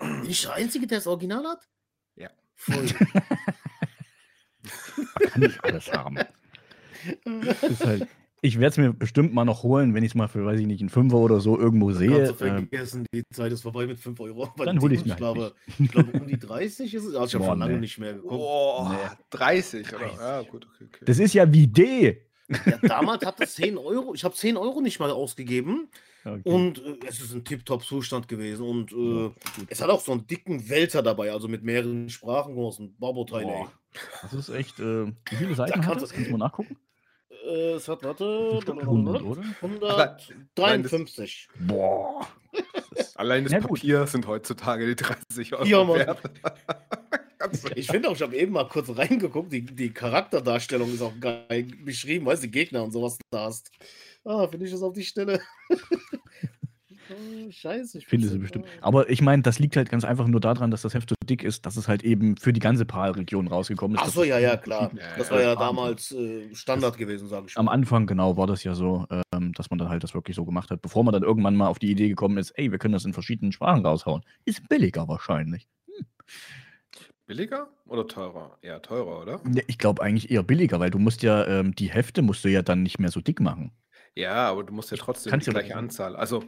Bin ich der Einzige, der das Original hat? Ja. Voll. [laughs] Man kann nicht alles haben. [laughs] Ist halt, ich werde es mir bestimmt mal noch holen, wenn ich es mal für, weiß ich nicht, einen Fünfer oder so irgendwo sehe. Du Ähm, vergessen, die Zeit ist vorbei mit 5 Euro. Dann den hol ich's Titeln. mir Ich halt glaube, ich glaube, um die 30 ist es. Also ich habe Boah, schon lange nee. nicht mehr geguckt. Oh, Nee. 30, oder? 30. Ja, gut, okay, okay. das ist ja wie D. Ja, damals hat es 10 Euro. Ich habe 10 Euro nicht mal ausgegeben. Okay. Und äh, es ist ein Tip-Top-Zustand gewesen. Und äh, Ja, es hat auch so einen dicken Wälzer dabei, also mit mehreren Sprachen großen Barbo-Teile. Boah, das ist echt. Äh, wie viele Seiten hat kannst das? du- Kannst du mal nachgucken? Äh, es hat, warte, Bestimmt 100, oder? 153. Boah. [laughs] Allein das Ja, gut. Papier sind heutzutage die 30 Euro Ja, Mann. wert. [laughs] Ich finde auch, ich habe eben mal kurz reingeguckt, die, die Charakterdarstellung ist auch geil beschrieben, weißt du, die Gegner und sowas da hast. Ah, finde ich das auf die Stelle. [laughs] Oh, Scheiße. Ich Finde sie ja- bestimmt. Aber ich meine, das liegt halt ganz einfach nur daran, dass das Heft so dick ist, dass es halt eben für die ganze PAL-Region rausgekommen ist. Ach dass so, es ja, ja, klar. Das war ja damals äh, Standard gewesen, sage ich Am mal. Anfang, genau, war das ja so, ähm, dass man dann halt das wirklich so gemacht hat, bevor man dann irgendwann mal auf die Idee gekommen ist, ey, wir können das in verschiedenen Sprachen raushauen. Ist billiger wahrscheinlich. Billiger oder teurer? Eher teurer, oder? Ja, Ich glaube eigentlich eher billiger, weil du musst ja, ähm, die Hefte musst du ja dann nicht mehr so dick machen. Ja, aber du musst ja trotzdem kannst die gleiche Anzahl. Also,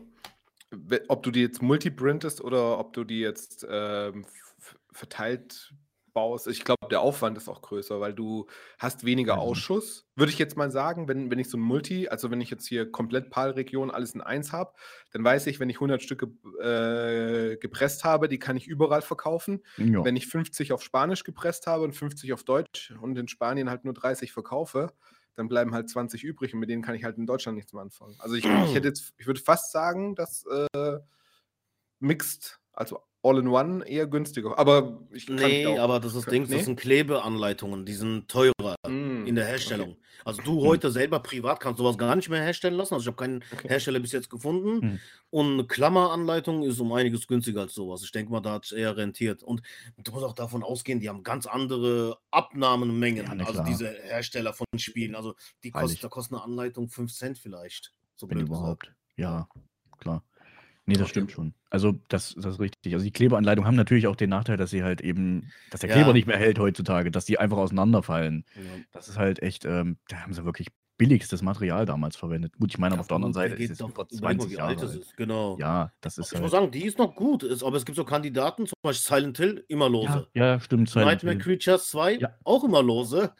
ob du die jetzt multiprintest oder ob du die jetzt ähm, verteilt baust. Ich glaube, der Aufwand ist auch größer, weil du hast weniger Also. Ausschuss. Würde ich jetzt mal sagen, wenn, wenn ich so ein Multi, also wenn ich jetzt hier komplett PAL-Region alles in eins habe, dann weiß ich, wenn ich 100 Stücke äh, gepresst habe, die kann ich überall verkaufen. Ja. Wenn ich 50 auf Spanisch gepresst habe und 50 auf Deutsch und in Spanien halt nur 30 verkaufe, dann bleiben halt 20 übrig und mit denen kann ich halt in Deutschland nichts mehr anfangen. Also ich, ich hätte jetzt, ich würde fast sagen, dass äh, Mixed, also All-in-One eher günstiger. Aber ich kann Nee, aber das ist Ding, das nee? sind Klebeanleitungen, die sind teurer Mm, in der Herstellung. Also du Hm. heute selber privat kannst sowas gar nicht mehr herstellen lassen. Also ich habe keinen Okay. Hersteller bis jetzt gefunden. Hm. Und eine Klammeranleitung ist um einiges günstiger als sowas. Ich denke mal, da hat es eher rentiert. Und du musst auch davon ausgehen, die haben ganz andere Abnahmenmengen. Ja, na also diese Hersteller von Spielen. Also die kostet, da kostet eine Anleitung 5 Cent vielleicht. So Wenn gesagt. überhaupt. Ja, klar. Nee, das Okay. stimmt schon. Also, das, das ist richtig. Also, die Klebeanleitungen haben natürlich auch den Nachteil, dass sie halt eben, dass der Ja. Kleber nicht mehr hält heutzutage, dass die einfach auseinanderfallen. Ja. Das ist halt echt, ähm, da haben sie wirklich billigstes Material damals verwendet. Gut, ich meine, aber auf der anderen Seite geht ist es doch- über überleg mal, 20 wie Jahre alt ist. Genau. Ja, das ist Ich halt. muss sagen, die ist noch gut, ist, aber es gibt so Kandidaten, zum Beispiel Silent Hill, immer ja, lose. ja, stimmt. Silent Nightmare Hill. Creatures 2, Ja. auch immer lose.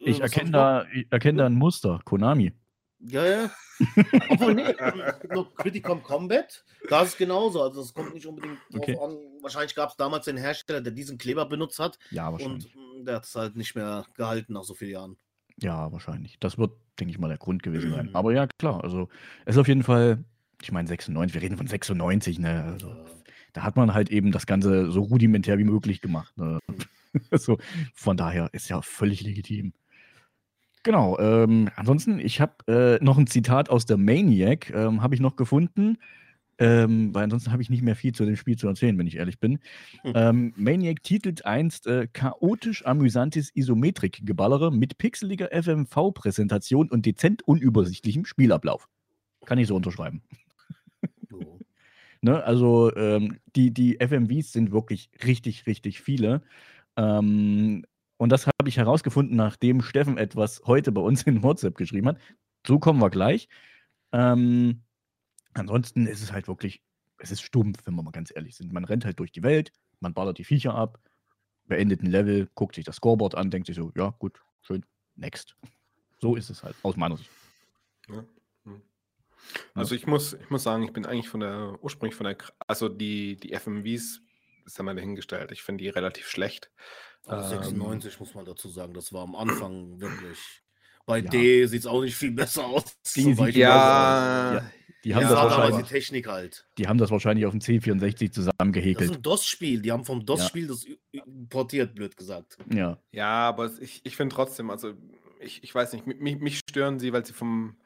Äh, Ich was erkenne da, ich erkenne da ein Muster. Konami. Ja, ja. [laughs] Obwohl, nee, es gibt noch Criticom Combat, da ist es genauso. Also, es kommt nicht unbedingt drauf Okay. an. Wahrscheinlich gab es damals den Hersteller, der diesen Kleber benutzt hat Ja, wahrscheinlich. und mh, der hat es halt nicht mehr gehalten nach so vielen Jahren. Ja, wahrscheinlich. Das wird, denke ich mal, der Grund gewesen sein. Aber ja, klar, also es ist auf jeden Fall, ich meine 96, wir reden von 96, ne? Also, da hat man halt eben das Ganze so rudimentär wie möglich gemacht. Ne? [laughs] also, von daher ist ja völlig legitim. Genau, ähm, ansonsten, ich habe äh, noch ein Zitat aus der Maniac, ähm, habe ich noch gefunden. Ähm, weil ansonsten habe ich nicht mehr viel zu dem Spiel zu erzählen, wenn ich ehrlich bin. Hm. Ähm, Maniac titelt einst äh, chaotisch amüsantes Isometrik-Geballere mit pixeliger FMV-Präsentation und dezent unübersichtlichem Spielablauf. Kann ich so unterschreiben. So. [laughs] Ne? Also ähm, die, die FMVs sind wirklich richtig, richtig viele. Ähm, und das habe ich herausgefunden, nachdem Steffen etwas heute bei uns in WhatsApp geschrieben hat. So kommen wir gleich. Ähm, ansonsten ist es halt wirklich, es ist stumpf, wenn wir mal ganz ehrlich sind. Man rennt halt durch die Welt, man ballert die Viecher ab, beendet ein Level, guckt sich das Scoreboard an, denkt sich so, ja, gut, schön, next. So ist es halt, aus meiner Sicht. Ja. Also ich muss, ich muss sagen, ich bin eigentlich von der, ursprünglich von der, also die, die FMVs, ist ja mal dahingestellt, ich finde die relativ schlecht. Also Ähm, 96 muss man dazu sagen, das war am Anfang wirklich. Bei Ja. D sieht es auch nicht viel besser aus. Die Beispiel. Ja, Ja, Die haben, ja, das aber die wahrscheinlich, Technik halt. die haben das wahrscheinlich auf dem C64 Das zusammengehäkelt. ist ein DOS-Spiel. Die haben vom DOS-Spiel das ü- ü- portiert, blöd gesagt. Ja, Ja, aber ich, ich finde trotzdem, also ich, ich weiß nicht, mi- mich, mich stören sie, weil sie vom,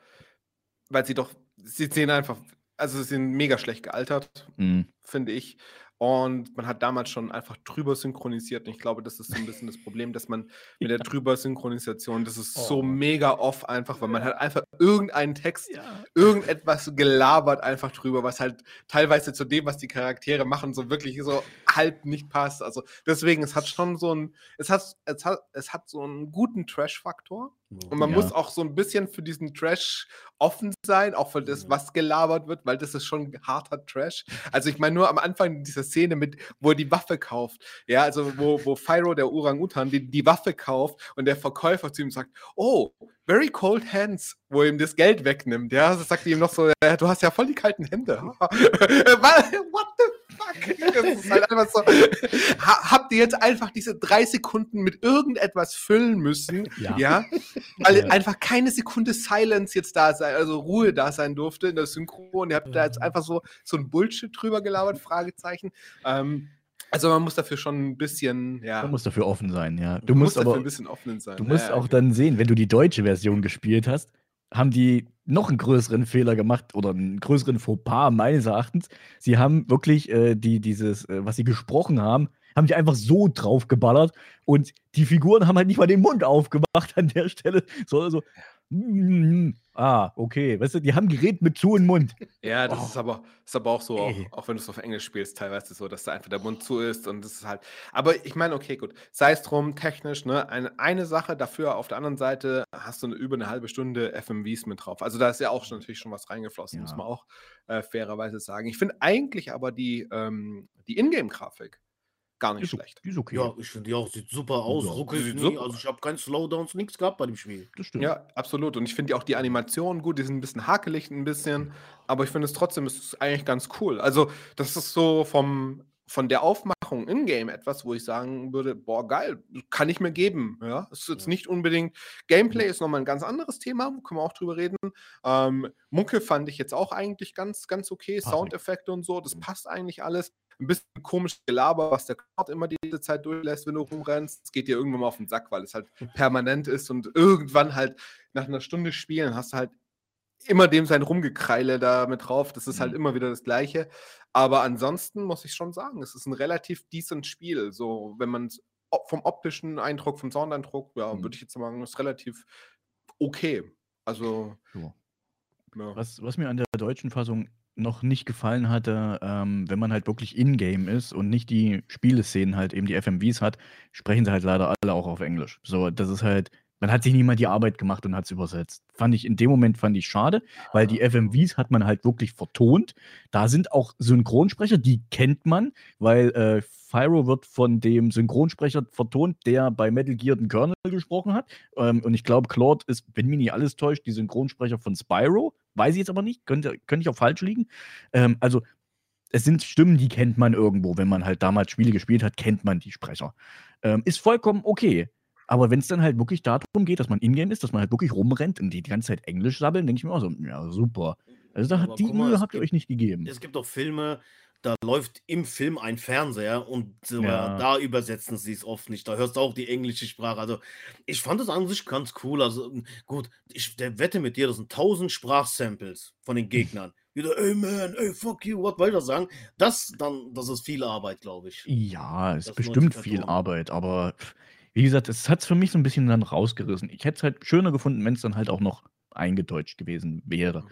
weil sie doch, sie sehen einfach, also sie sind mega schlecht gealtert, mm, finde ich. Und man hat damals schon einfach drüber synchronisiert. Und ich glaube, das ist so ein bisschen das Problem, dass man [laughs] mit der drüber Synchronisation, das ist so Oh. mega off einfach, weil man hat einfach irgendeinen Text, irgendetwas gelabert einfach drüber, was halt teilweise zu dem, was die Charaktere machen, so wirklich so halb nicht passt. Also deswegen, es hat schon so ein, es hat, es hat, es hat so einen guten Trash-Faktor. Und man Ja. muss auch so ein bisschen für diesen Trash offen sein, auch für das, Mhm. was gelabert wird, weil das ist schon harter Trash. Also ich meine nur am Anfang dieser Szene mit, wo er die Waffe kauft, ja, also wo, wo Fyro, der Orang-Utan, die, die Waffe kauft und der Verkäufer zu ihm sagt, oh, very cold hands, wo er ihm das Geld wegnimmt, ja, das sagt ihm noch so, du hast ja voll die kalten Hände. [laughs] What the fuck? [laughs] Das ist halt einfach so, ha, habt ihr jetzt einfach diese drei Sekunden mit irgendetwas füllen müssen, Ja. ja, weil Ja. einfach keine Sekunde Silence jetzt da sein, also Ruhe da sein durfte in der Synchro und ihr habt da jetzt einfach so, so ein Bullshit drüber gelabert, Fragezeichen. Ähm, also man muss dafür schon ein bisschen, ja, man muss dafür offen sein, ja. Du man musst dafür aber, ein bisschen offen sein. du musst Ja, auch ja. dann sehen, wenn du die deutsche Version gespielt hast, haben die noch einen größeren Fehler gemacht oder einen größeren Fauxpas meines Erachtens. Sie haben wirklich äh, die, dieses, äh, was sie gesprochen haben, haben die einfach so draufgeballert und die Figuren haben halt nicht mal den Mund aufgemacht an der Stelle, sondern so, ah, okay, weißt du, die haben geredet mit zu und Mund. Ja, das Oh. ist, aber, ist aber auch so, auch, auch wenn du es auf Englisch spielst, teilweise so, dass da einfach der Mund zu ist und das ist halt. Aber ich meine, okay, gut. Sei es drum, technisch, ne? Eine, eine Sache dafür, auf der anderen Seite hast du eine, über eine halbe Stunde FMVs mit drauf. Also da ist ja auch schon, natürlich schon was reingeflossen, muss Ja. man auch äh, fairerweise sagen. Ich finde eigentlich aber die, ähm, die Ingame-Grafik gar nicht Ist, schlecht. ist okay. Ja, ich finde die auch, sieht super aus. Ja, ruckelt sieht nie. super Also ich habe keinen Slowdowns, nichts gehabt bei dem Spiel. das stimmt. Ja, absolut. Und ich finde auch die Animationen gut, die sind ein bisschen hakelig, ein bisschen, aber ich finde es trotzdem, es ist eigentlich ganz cool. Also, das ist so vom, von der Aufmachung in-game etwas, wo ich sagen würde, boah, geil, kann ich mir geben. Ja, es ist jetzt Ja. nicht unbedingt, Gameplay ist nochmal ein ganz anderes Thema, können wir auch drüber reden. Ähm, Mucke fand ich jetzt auch eigentlich ganz, ganz okay, Soundeffekte und so, das passt eigentlich alles. Ein bisschen komisch Gelaber, was der Cloud immer diese Zeit durchlässt, wenn du rumrennst. Es geht dir irgendwann mal auf den Sack, weil es halt permanent ist und irgendwann halt nach einer Stunde Spielen hast du halt immer dem sein Rumgekreile da mit drauf. Das ist halt Mhm. immer wieder das Gleiche. Aber ansonsten muss ich schon sagen, es ist ein relativ decent Spiel. So, wenn man es vom optischen Eindruck, vom Soundeindruck, ja, Mhm. würde ich jetzt sagen, ist relativ okay. Also, Ja. ja. Was, was mir an der deutschen Fassung noch nicht gefallen hatte, ähm, wenn man halt wirklich in-game ist und nicht die Spieleszenen halt eben die FMVs hat, sprechen sie halt leider alle auch auf Englisch. So, das ist halt, man hat sich niemand die Arbeit gemacht und hat es übersetzt. Fand ich in dem Moment fand ich schade, weil die FMVs hat man halt wirklich vertont. Da sind auch Synchronsprecher, die kennt man, weil äh, Fyro wird von dem Synchronsprecher vertont, der bei Metal Gear den Colonel gesprochen hat. Ähm, und ich glaube, Claude ist, wenn mich nicht alles täuscht, die Synchronsprecher von Spyro. Weiß ich jetzt aber nicht, könnte, könnte ich auch falsch liegen. Ähm, also, es sind Stimmen, die kennt man irgendwo. Wenn man halt damals Spiele gespielt hat, kennt man die Sprecher. Ähm, ist vollkommen okay. Aber wenn es dann halt wirklich darum geht, dass man Ingame ist, dass man halt wirklich rumrennt und die, die ganze Zeit Englisch sabbeln, denke ich mir auch so, ja, super. Also da hat die Mühe habt ihr euch nicht gegeben. Es gibt auch Filme, da läuft im Film ein Fernseher und sogar Ja. da übersetzen sie es oft nicht. Da hörst du auch die englische Sprache. Also ich fand es an sich ganz cool. Also gut, ich der wette mit dir, das sind tausend Sprachsamples von den [laughs] Gegnern. Wieder, ey man, ey fuck you, was wollt ihr sagen? Das dann, das ist viel Arbeit, glaube ich. Ja, ist Das bestimmt 90er viel. Arbeit, aber wie gesagt, es hat es für mich so ein bisschen dann rausgerissen. Ich hätte es halt schöner gefunden, wenn es dann halt auch noch eingedeutscht gewesen wäre.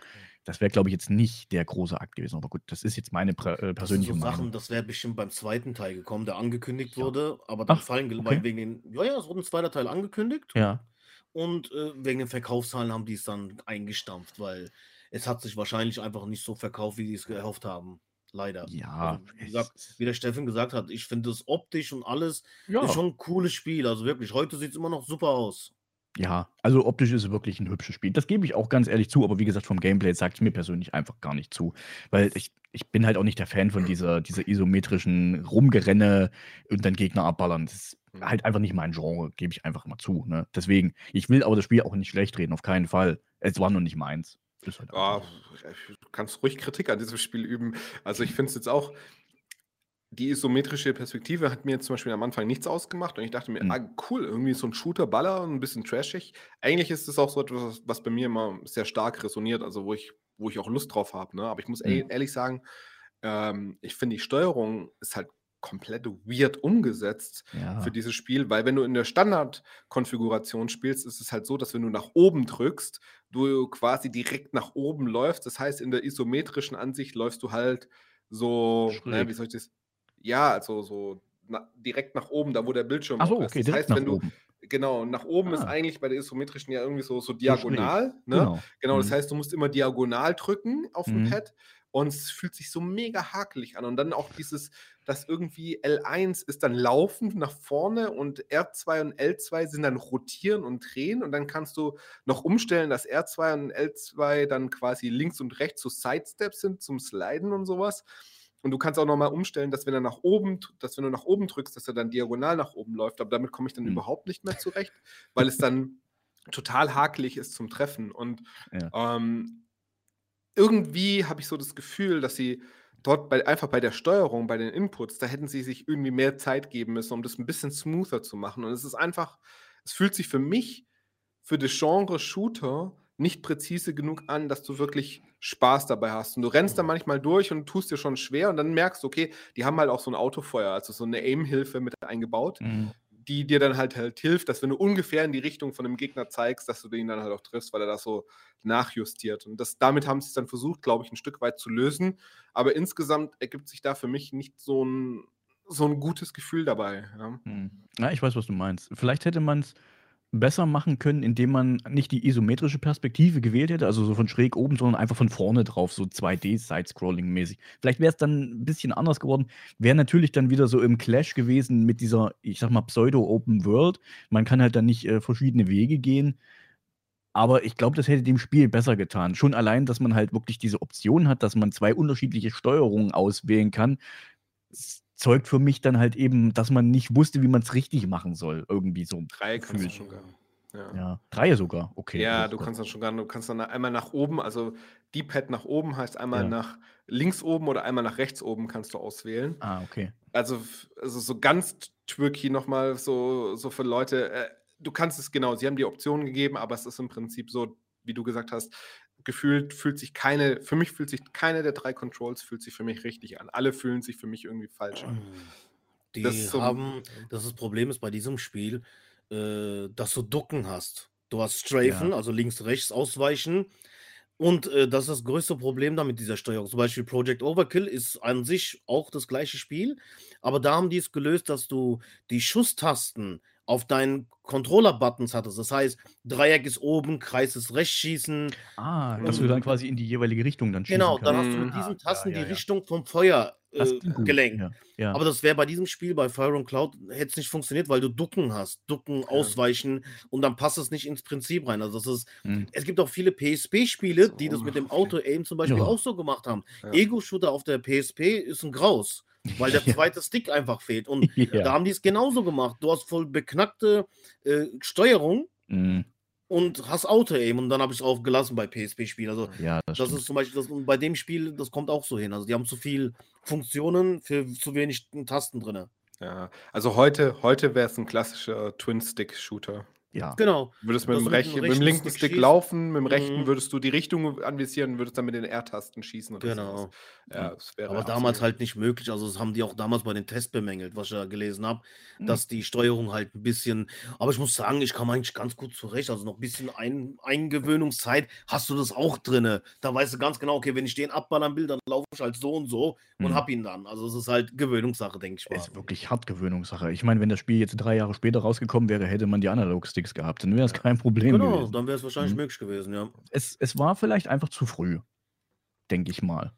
Das wäre, glaube ich, jetzt nicht der große Akt gewesen. Aber gut, das ist jetzt meine äh, Das persönliche so Meinung. Sachen, das wäre bestimmt beim zweiten Teil gekommen, der angekündigt Ja. wurde, aber dann Ach, fallen okay. wegen den, ja, ja, es wurde ein zweiter Teil angekündigt. Ja, Und äh, wegen den Verkaufszahlen haben die es dann eingestampft, weil es hat sich wahrscheinlich einfach nicht so verkauft, wie die es gehofft haben. Leider. ja. Also, wie, gesagt, wie der Steffen gesagt hat, ich finde es optisch und alles ja. ist schon ein cooles Spiel. Also wirklich, heute sieht es immer noch super aus. Ja, also optisch ist es wirklich ein hübsches Spiel. Das gebe ich auch ganz ehrlich zu, aber wie gesagt, vom Gameplay sagt es mir persönlich einfach gar nicht zu. Weil ich, ich bin halt auch nicht der Fan von dieser, dieser isometrischen Rumgerenne und dann Gegner abballern. Das ist Mhm. halt einfach nicht mein Genre, gebe ich einfach mal zu. Ne? Deswegen, ich will aber das Spiel auch nicht schlecht reden, auf keinen Fall. Es war noch nicht meins. Halt Ja, du kannst ruhig Kritik an diesem Spiel üben. Also ich finde es jetzt auch, die isometrische Perspektive hat mir jetzt zum Beispiel am Anfang nichts ausgemacht und ich dachte mir, Mhm. ah, cool, irgendwie so ein Shooter-Baller und ein bisschen trashig. Eigentlich ist es auch so etwas, was bei mir immer sehr stark resoniert, also wo ich, wo ich auch Lust drauf habe. Ne? Aber ich muss Mhm. ehrlich sagen, ähm, ich finde die Steuerung ist halt komplett weird umgesetzt Ja. für dieses Spiel, weil wenn du in der Standardkonfiguration spielst, ist es halt so, dass wenn du nach oben drückst, du quasi direkt nach oben läufst. Das heißt, in der isometrischen Ansicht läufst du halt so, na, Schräg. wie soll ich das? Ja, also so na, direkt nach oben, da wo der Bildschirm Ach so, auch ist. okay, Das direkt heißt, nach wenn du oben. genau nach oben ist Ah. eigentlich bei der isometrischen ja irgendwie so, so diagonal, ne? Genau. Genau, das Mhm. heißt, du musst immer diagonal drücken auf dem Mhm. Pad und es fühlt sich so mega hakelig an. Und dann auch dieses, dass irgendwie L1 ist dann laufend nach vorne und R2 und L2 sind dann rotieren und drehen und dann kannst du noch umstellen, dass R2 und L2 dann quasi links und rechts so Sidesteps sind zum Sliden und sowas. Und du kannst auch nochmal umstellen, dass wenn er nach oben, dass wenn du nach oben drückst, dass er dann diagonal nach oben läuft. Aber damit komme ich dann Mhm. überhaupt nicht mehr zurecht, weil es dann total hakelig ist zum Treffen. Und Ja. ähm, irgendwie habe ich so das Gefühl, dass sie dort bei, einfach bei der Steuerung, bei den Inputs, da hätten sie sich irgendwie mehr Zeit geben müssen, um das ein bisschen smoother zu machen. Und es ist einfach, es fühlt sich für mich, für das Genre Shooter, nicht präzise genug an, dass du wirklich Spaß dabei hast. Und du rennst da manchmal durch und tust dir schon schwer und dann merkst du, okay, die haben halt auch so ein Autofeuer, also so eine Aim-Hilfe mit eingebaut Mhm. die dir dann halt, halt hilft, dass wenn du ungefähr in die Richtung von dem Gegner zeigst, dass du den dann halt auch triffst, weil er das so nachjustiert. Und das, damit haben sie es dann versucht, glaube ich, ein Stück weit zu lösen. Aber insgesamt ergibt sich da für mich nicht so ein, so ein gutes Gefühl dabei. Ja. Hm. Ja, ich weiß, was du meinst. Vielleicht hätte man es besser machen können, indem man nicht die isometrische Perspektive gewählt hätte, also so von schräg oben, sondern einfach von vorne drauf, so 2D-Side-Scrolling-mäßig. Vielleicht wäre es dann ein bisschen anders geworden. Wäre natürlich dann wieder so im Clash gewesen mit dieser, ich sag mal, Pseudo-Open World. Man kann halt dann nicht äh, verschiedene Wege gehen. Aber ich glaube, das hätte dem Spiel besser getan. Schon allein, dass man halt wirklich diese Option hat, dass man zwei unterschiedliche Steuerungen auswählen kann, zeugt für mich dann halt eben, dass man nicht wusste, wie man es richtig machen soll. Irgendwie so. Drei kannst du. Ja. Ja, Dreie sogar. Okay. Ja, du kannst dann schon gar, du kannst dann einmal nach oben, also die Pad nach oben heißt einmal Ja. nach links oben oder einmal nach rechts oben kannst du auswählen. Ah, okay. Also, also so ganz tricky nochmal so, so für Leute. Äh, du kannst es genau, sie haben die Optionen gegeben, aber es ist im Prinzip so, wie du gesagt hast, gefühlt fühlt sich keine, für mich fühlt sich keine der drei Controls fühlt sich für mich richtig an. Alle fühlen sich für mich irgendwie falsch an. [clears throat] Die Das so- haben, das ist Problem ist bei diesem Spiel, äh, dass du Ducken hast. Du hast Strafen, Ja. also links, rechts ausweichen. Und äh, das ist das größte Problem da mit dieser Steuerung. Zum Beispiel Project Overkill ist an sich auch das gleiche Spiel, aber da haben die es gelöst, dass du die Schusstasten auf deinen Controller-Buttons hattest. Das heißt, Dreieck ist oben, Kreis ist rechts schießen. Ah, dass du dann quasi in die jeweilige Richtung dann schießen Genau, dann kannst. hast du mit Mhm. diesen Ah, Tasten ja, ja, die ja. Richtung vom Feuer äh, gelenkt. Ja, ja. Aber das wäre bei diesem Spiel bei Fire and Cloud hätte es nicht funktioniert, weil du Ducken hast, Ducken, Ausweichen und dann passt es nicht ins Prinzip rein. Also das ist, Hm. es gibt auch viele PSP-Spiele, die das mit dem Auto-Aim zum Beispiel Ja. auch so gemacht haben. Ja. Ego-Shooter auf der PSP ist ein Graus. Weil der [laughs] zweite Stick einfach fehlt. Und [laughs] Ja. da haben die es genauso gemacht. Du hast voll beknackte äh, Steuerung Mhm. und hast Auto-Aim und dann habe ich es auch gelassen bei PSP-Spielen. Also Ja, das, das ist zum Beispiel, das, und bei dem Spiel, das kommt auch so hin. Also die haben zu viel Funktionen für zu wenig Tasten drin. Ja, also heute, heute wäre es ein klassischer Twin-Stick-Shooter. Ja. Genau. Würdest mit dem, du mit rechten, dem mit dem rechten linken Stick Stick laufen, mit dem rechten Mhm. würdest du die Richtung anvisieren und würdest dann mit den R-Tasten schießen oder Genau. Ja, das wäre Aber damals absolut- halt nicht möglich. Also das haben die auch damals bei den Tests bemängelt, was ich da gelesen habe, Mhm. dass die Steuerung halt ein bisschen. Aber ich muss sagen, ich komme eigentlich ganz gut zurecht. Also noch ein bisschen ein, Eingewöhnungszeit hast du das auch drinne. Da weißt du ganz genau, okay, wenn ich den abballern will, dann laufe ich halt so und so und Mhm. hab ihn dann. Also es ist halt Gewöhnungssache, denke ich mal. ist wirklich hart Gewöhnungssache. Ich meine, wenn das Spiel jetzt drei Jahre später rausgekommen wäre, hätte man die Analog-Sticks gehabt. Dann wäre es kein Problem Genau, gewesen. dann wäre es wahrscheinlich Mhm. möglich gewesen, ja. Es, es war vielleicht einfach zu früh, denke ich mal.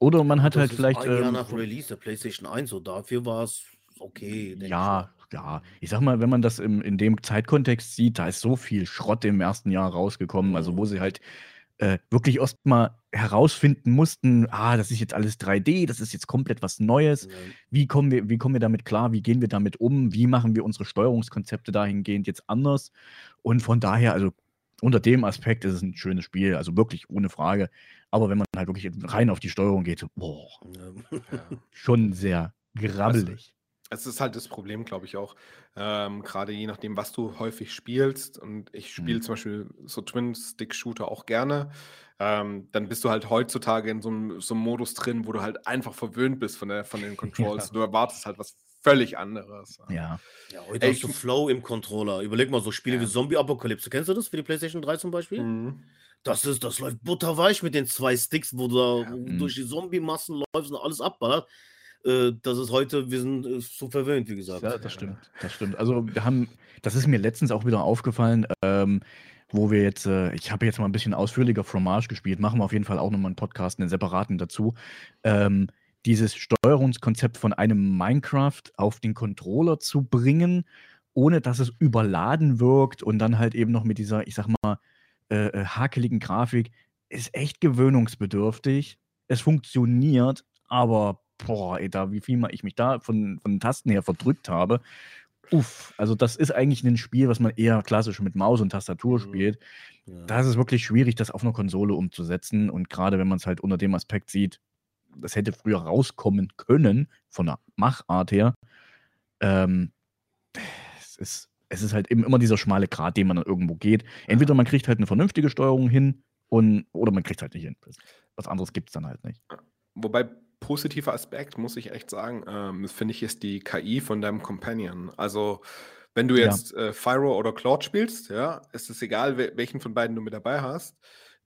Oder man hat Das halt vielleicht. ein Jahr ähm, nach Release der PlayStation 1, so dafür war es okay. denk ich Ja, ja. Ich sag mal, wenn man das im, in dem Zeitkontext sieht, da ist so viel Schrott im ersten Jahr rausgekommen, also Mhm. wo sie halt äh, wirklich erst mal herausfinden mussten, ah, das ist jetzt alles 3D, das ist jetzt komplett was Neues. Ja. Wie kommen wir, wie kommen wir damit klar? Wie gehen wir damit um? Wie machen wir unsere Steuerungskonzepte dahingehend jetzt anders? Und von daher, also unter dem Aspekt ist es ein schönes Spiel, also wirklich ohne Frage. Aber wenn man halt wirklich rein auf die Steuerung geht, boah, Ja. Ja. schon sehr grabbelig. Es ist halt das Problem, glaube ich auch. Ähm, Gerade je nachdem, was du häufig spielst. Und ich spiele Mhm. zum Beispiel so Twin-Stick-Shooter auch gerne. Ähm, dann bist du halt heutzutage in so einem, so einem Modus drin, wo du halt einfach verwöhnt bist von, der, von den [laughs] Controls. Du erwartest halt was völlig anderes. Ja. Ja, heute Ey, hast du Flow im Controller. Überleg mal, so Spiele Ja. wie Zombie Apocalypse. Kennst du das für die PlayStation 3 zum Beispiel? Mhm. Das, ist, das läuft butterweich mit den zwei Sticks, wo du da Mhm. durch die Zombie-Massen läufst und alles abballert. Äh, das ist heute, wir sind äh, so verwöhnt, wie gesagt. Ja, das stimmt. Das stimmt. Also wir haben, das ist mir letztens auch wieder aufgefallen, ähm, wo wir jetzt, äh, ich habe jetzt mal ein bisschen ausführlicher Fromage gespielt, machen wir auf jeden Fall auch nochmal einen Podcast, einen separaten dazu. Ähm, dieses Steuerungskonzept von einem Minecraft auf den Controller zu bringen, ohne dass es überladen wirkt und dann halt eben noch mit dieser, ich sag mal, äh, äh, hakeligen Grafik, ist echt gewöhnungsbedürftig. Es funktioniert, aber boah, ey, da, wie viel mal ich mich da von, von den Tasten her verdrückt habe. Uff, also das ist eigentlich ein Spiel, was man eher klassisch mit Maus und Tastatur Mhm. spielt. Ja. Da ist es wirklich schwierig, das auf einer Konsole umzusetzen. Und gerade wenn man es halt unter dem Aspekt sieht, das hätte früher rauskommen können, von der Machart her. Ähm, es, ist, es ist halt eben immer dieser schmale Grat, den man dann irgendwo geht. Entweder man kriegt halt eine vernünftige Steuerung hin und, oder man kriegt es halt nicht hin. Was anderes gibt es dann halt nicht. Wobei positiver Aspekt, muss ich echt sagen, ähm, finde ich, ist die KI von deinem Companion. Also, wenn du Ja. jetzt äh, Fyro oder Claude spielst, ja, ist es egal, wel welchen von beiden du mit dabei hast.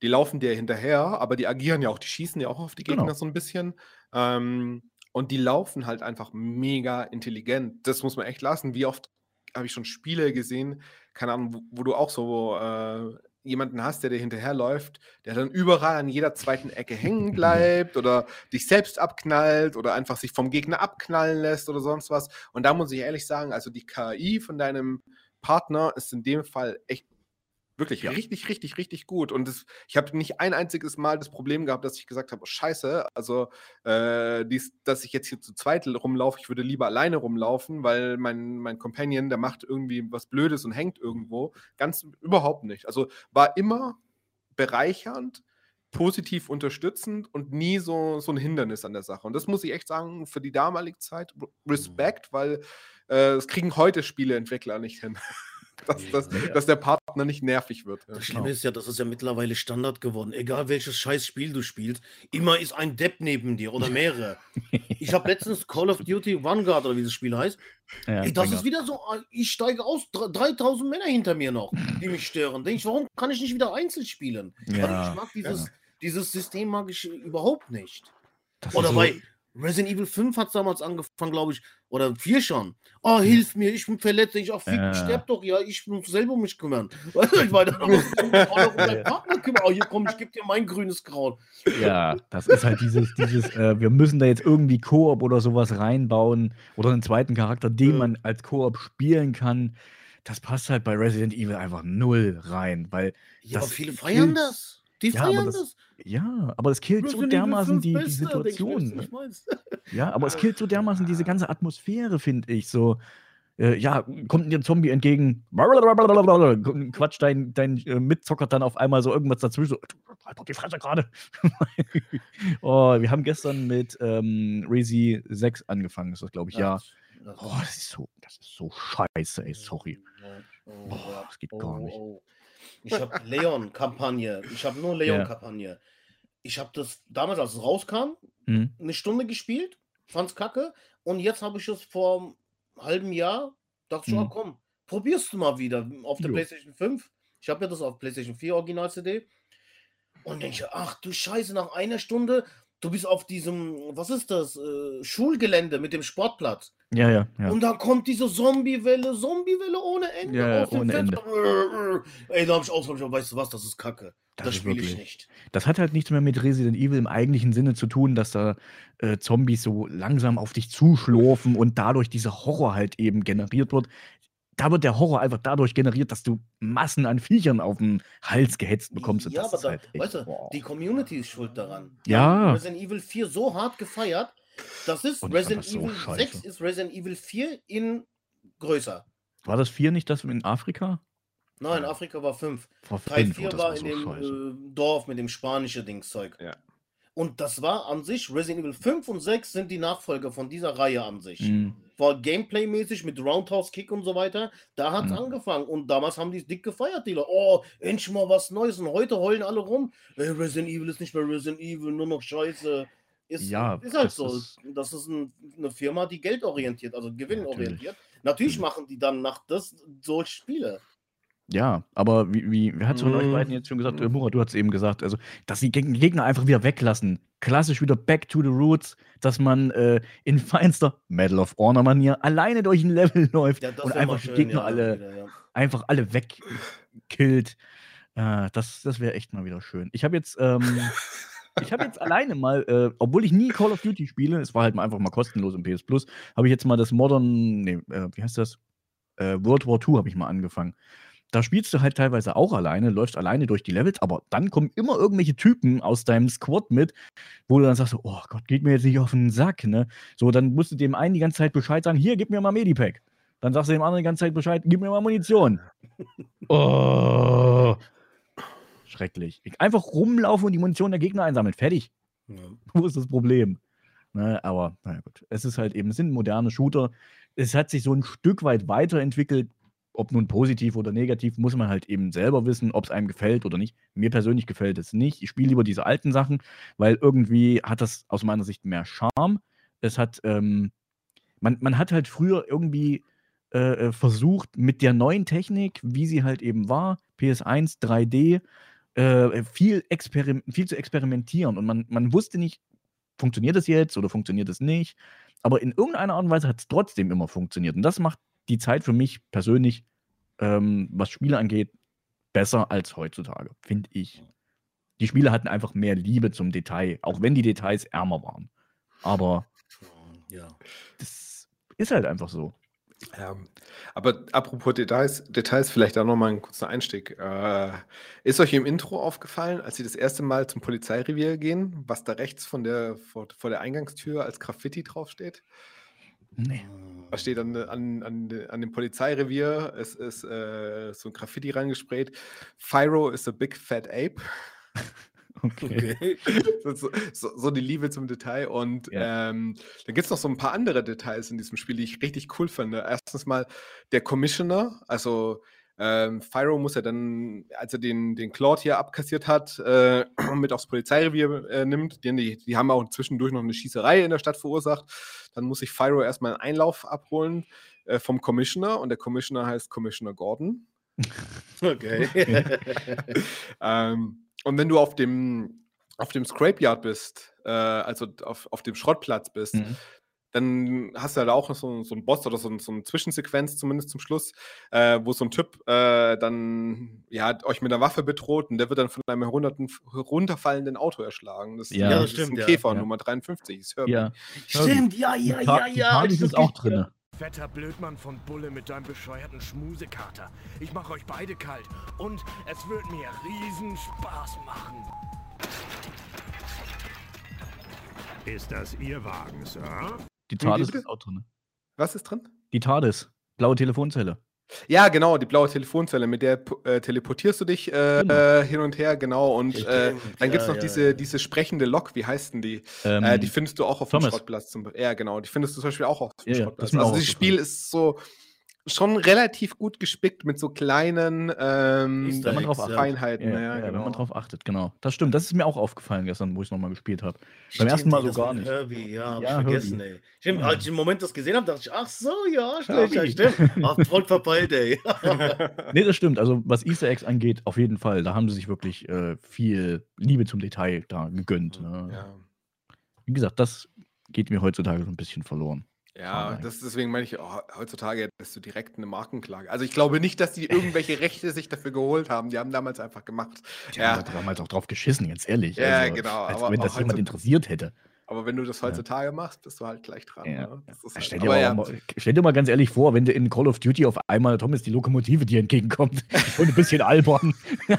Die laufen dir hinterher, aber die agieren ja auch, die schießen ja auch auf die Gegner Genau. so ein bisschen. Ähm, und die laufen halt einfach mega intelligent. Das muss man echt lassen. Wie oft habe ich schon Spiele gesehen, keine Ahnung, wo, wo du auch so äh, jemanden hast, der dir hinterherläuft, der dann überall an jeder zweiten Ecke hängen [laughs] bleibt oder dich selbst abknallt oder einfach sich vom Gegner abknallen lässt oder sonst was. Und da muss ich ehrlich sagen, also die KI von deinem Partner ist in dem Fall echt wirklich Ja. richtig, richtig, richtig gut. Und das, ich habe nicht ein einziges Mal das Problem gehabt, dass ich gesagt habe, oh, scheiße, also äh, dies, dass ich jetzt hier zu zweit rumlaufe, ich würde lieber alleine rumlaufen, weil mein, mein Companion, der macht irgendwie was Blödes und hängt irgendwo. Ganz überhaupt nicht. Also war immer bereichernd, positiv unterstützend und nie so, so ein Hindernis an der Sache. Und das muss ich echt sagen, für die damalige Zeit Respekt, weil äh, das kriegen heute Spieleentwickler nicht hin. [laughs] dass, dass, Ja. dass der Partner nicht nervig wird. Das Schlimme Genau. ist ja, das ist ja mittlerweile Standard geworden. Egal welches scheiß Spiel du spielst, immer ist ein Depp neben dir oder [laughs] mehrere. Ich habe letztens Call of Duty Vanguard oder wie das Spiel heißt. Ja, Ey, das ist wieder so, äh, ich steige aus, dr- 3000 Männer hinter mir noch, die mich stören. Denke ich, warum kann ich nicht wieder einzeln spielen? Also Ja, ich mag dieses, dieses System mag ich überhaupt nicht. das Oder so- bei Resident Evil 5 hat es damals angefangen, glaube ich. Oder 4 schon. Oh, hilf mir, ich bin verletzt. Ich, ach, fick, Ja. sterb doch, ja, ich muss selber um mich kümmern. [laughs] Ich war dann auch noch um meinen [laughs] Partner kümmern. Oh, hier komm, ich gebe dir mein grünes Kraut. Ja, das ist halt dieses, dieses äh, wir müssen da jetzt irgendwie Koop oder sowas reinbauen oder einen zweiten Charakter, den Ja. man als Koop spielen kann. Das passt halt bei Resident Evil einfach null rein, weil Ja, aber viele feiern das. Die Ja, aber das- das. Ja, aber es killt so dermaßen 5 die, die Situation. ne? Ja, aber es killt so dermaßen diese [laughs] ganze Atmosphäre, finde ich. So, äh, ja, kommt dir ein Zombie entgegen, quatscht dein, dein äh, Mitzocker dann auf einmal so irgendwas dazwischen. So, halt doch die Fresse gerade. [laughs] oh, wir haben gestern mit ähm, Resi 6 angefangen, ist das, glaube ich, ja. Oh, das ist so, das ist so scheiße, ey, sorry. Oh, das geht gar nicht. Ich habe [laughs] Leon-Kampagne. Ich habe nur Leon-Kampagne. Ich habe das damals, als es rauskam, Hm? eine Stunde gespielt, fand's kacke. Und jetzt habe ich es vor einem halben Jahr, dachte ich, Mhm. oh, komm, probierst du mal wieder auf der Jo. PlayStation 5. Ich habe ja das auf PlayStation 4 Original-CD. Und denke, ach du Scheiße, nach einer Stunde, du bist auf diesem, was ist das, äh, Schulgelände mit dem Sportplatz. Ja, ja, ja. Und dann kommt diese Zombie-Welle, Zombie-Welle ohne Ende. Ja, ja, ohne Fenster. Ey, da habe ich ausgesprochen, weißt du was, das ist Kacke. Das Das, spiele ich nicht. Das hat halt nichts mehr mit Resident Evil im eigentlichen Sinne zu tun, dass da äh, Zombies so langsam auf dich zuschlurfen und dadurch dieser Horror halt eben generiert wird. Da wird der Horror einfach dadurch generiert, dass du Massen an Viechern auf den Hals gehetzt bekommst. und ja, das aber ist da, halt echt, weißt du, boah. die Community ist schuld daran. Die Ja. haben Resident Evil 4 so hart gefeiert, das ist Resident das so Evil scheiße. 6 ist Resident Evil 4 in größer. War das 4 nicht das in Afrika? Nein, Afrika war 5. War Teil 5, 4 das war war in so dem scheiße. äh, Dorf mit dem spanischen Dingszeug. Ja. Und das war an sich, Resident Evil 5 und 6 sind die Nachfolger von dieser Reihe an sich. Mhm. War Gameplay-mäßig mit Roundhouse Kick und so weiter. Da hat es Mhm. angefangen. Und damals haben die es dick gefeiert, die Leute. Oh, endlich mal was Neues. Und heute heulen alle rum. Ey, Resident Evil ist nicht mehr Resident Evil, nur noch Scheiße. Ist, Ja, ist halt das so. ist- das ist ein, eine Firma, die geldorientiert, also gewinnorientiert. Natürlich, Natürlich. machen die dann nach das solche Spiele. Ja, aber wie, wie wer hat es von euch beiden jetzt schon gesagt? Äh, Murat, du hast eben gesagt, also, dass die Geg- Gegner einfach wieder weglassen. Klassisch wieder back to the roots, dass man äh, in feinster Medal of Honor Manier alleine durch ein Level [laughs] läuft Ja, und einfach die schön, Gegner ja, alle wieder, ja. einfach alle wegkillt. Äh, das das wäre echt mal wieder schön. Ich habe jetzt, ähm, [laughs] ich habe jetzt alleine mal, äh, obwohl ich nie Call of Duty spiele, es war halt mal einfach mal kostenlos im PS Plus, habe ich jetzt mal das Modern, nee, äh, wie heißt das? Äh, World War II habe ich mal angefangen. Da spielst du halt teilweise auch alleine, läufst alleine durch die Levels, aber dann kommen immer irgendwelche Typen aus deinem Squad mit, wo du dann sagst, oh Gott, geht mir jetzt nicht auf den Sack, ne? So, dann musst du dem einen die ganze Zeit Bescheid sagen, hier, gib mir mal Medipack. Dann sagst du dem anderen die ganze Zeit Bescheid, gib mir mal Munition. [laughs] Oh. Schrecklich. Ich einfach rumlaufen und die Munition der Gegner einsammeln. Fertig. Ja. Wo ist das Problem? Ne, aber, naja, gut. Es ist halt eben, es sind moderne Shooter. Es hat sich so ein Stück weit weiterentwickelt. Ob nun positiv oder negativ, muss man halt eben selber wissen, ob es einem gefällt oder nicht. Mir persönlich gefällt es nicht. Ich spiele lieber diese alten Sachen, weil irgendwie hat das aus meiner Sicht mehr Charme. Es hat, ähm, man, man hat halt früher irgendwie äh, äh, versucht, mit der neuen Technik, wie sie halt eben war, PS1, 3D, äh, viel, viel zu experimentieren. Und man, man wusste nicht, funktioniert es jetzt oder funktioniert es nicht. Aber in irgendeiner Art und Weise hat es trotzdem immer funktioniert. Und das macht die Zeit für mich persönlich, ähm, was Spiele angeht, besser als heutzutage, finde ich. Die Spiele hatten einfach mehr Liebe zum Detail, auch wenn die Details ärmer waren. Aber Ja. das ist halt einfach so. Ja, aber apropos Details, Details vielleicht da nochmal ein kurzer Einstieg. Äh, ist euch im Intro aufgefallen, als Sie das erste Mal zum Polizeirevier gehen, was da rechts von der, vor, vor der Eingangstür als Graffiti draufsteht? Nee. Da steht an, an, an, an dem Polizeirevier, es ist äh, so ein Graffiti reingesprayt. Fyro is a big fat ape. [laughs] Okay. Okay. so, so, so, so die Liebe zum Detail. Und Ja. ähm, dann gibt es noch so ein paar andere Details in diesem Spiel, die ich richtig cool finde. Erstens mal der Commissioner, also ähm, Fyro muss ja dann, als er den, den Claude hier abkassiert hat, äh, [clears throat] mit aufs Polizeirevier äh, nimmt, die, die, die haben auch zwischendurch noch eine Schießerei in der Stadt verursacht. Dann muss sich Fyro erstmal einen Einlauf abholen äh, vom Commissioner und der Commissioner heißt Commissioner Gordon. [laughs] Okay. [laughs] ähm, und wenn du auf dem, auf dem Scrapeyard bist, äh, also auf, auf dem Schrottplatz bist, Mhm. Dann hast du ja da auch noch so, so einen Boss oder so, so eine Zwischensequenz, zumindest zum Schluss, äh, wo so ein Typ äh, dann ja, euch mit einer Waffe bedroht und der wird dann von einem herunterfallenden Auto erschlagen. Das, Ja, das das ist stimmt, ein ja. Käfer, Ja. Nummer 53. Das hört Ja. Stimmt, ja, ja, Die ja, die ja. Das ist auch drin. Fetter Blödmann von Bulle mit deinem bescheuerten Schmusekater. Ich mache euch beide kalt und es wird mir riesen Spaß machen. Ist das Ihr Wagen, Sir? Die TARDIS ist auch drin. Was ist drin? Die TARDIS. Blaue Telefonzelle. Ja, genau, die blaue Telefonzelle, mit der äh, teleportierst du dich äh, Genau. hin und her, genau. Und äh, dann gibt es ja, noch ja, diese, ja. diese sprechende Lok, wie heißt denn die? Ähm, äh, die findest du auch auf dem Thomas. Schrottplatz. Zum, ja, genau, die findest du zum Beispiel auch auf dem Ja, ja, das Schrottplatz. Also das Spiel ist so schon relativ gut gespickt mit so kleinen ähm, Easter wenn man drauf achtet. Feinheiten. ja, Ja, ja, genau. wenn man drauf achtet, genau. Das stimmt, das ist mir auch aufgefallen gestern, wo ich es nochmal gespielt habe. Beim ersten Mal so das gar nicht. Herbie, ja, hab Ja, ich vergessen, Herbie. ey. Stimmt, Ja. als ich im Moment das gesehen habe, dachte ich, ach so, ja, stimmt, stimmt. Ach, voll verpeilt, ey. [laughs] Nee, das stimmt. Also, was Easter Eggs angeht, auf jeden Fall. Da haben sie sich wirklich äh, viel Liebe zum Detail da gegönnt. Ne? Ja. Wie gesagt, das geht mir heutzutage so ein bisschen verloren. Ja, das, deswegen meine ich, oh, heutzutage hättest du direkt eine Markenklage. Also ich glaube nicht, dass die [laughs] irgendwelche Rechte sich dafür geholt haben. Die haben damals einfach gemacht. Die haben Ja, da damals auch drauf geschissen, ganz ehrlich. Ja, also, genau, Als aber wenn das jemand interessiert hätte. aber wenn du das heutzutage machst, bist du halt gleich dran. Ja. Ne? Das ist Ja, halt, Stell dir, ja, mal- stell dir mal ganz ehrlich vor, wenn du in Call of Duty auf einmal Thomas die Lokomotive dir entgegenkommt [laughs] und ein bisschen albern. [laughs]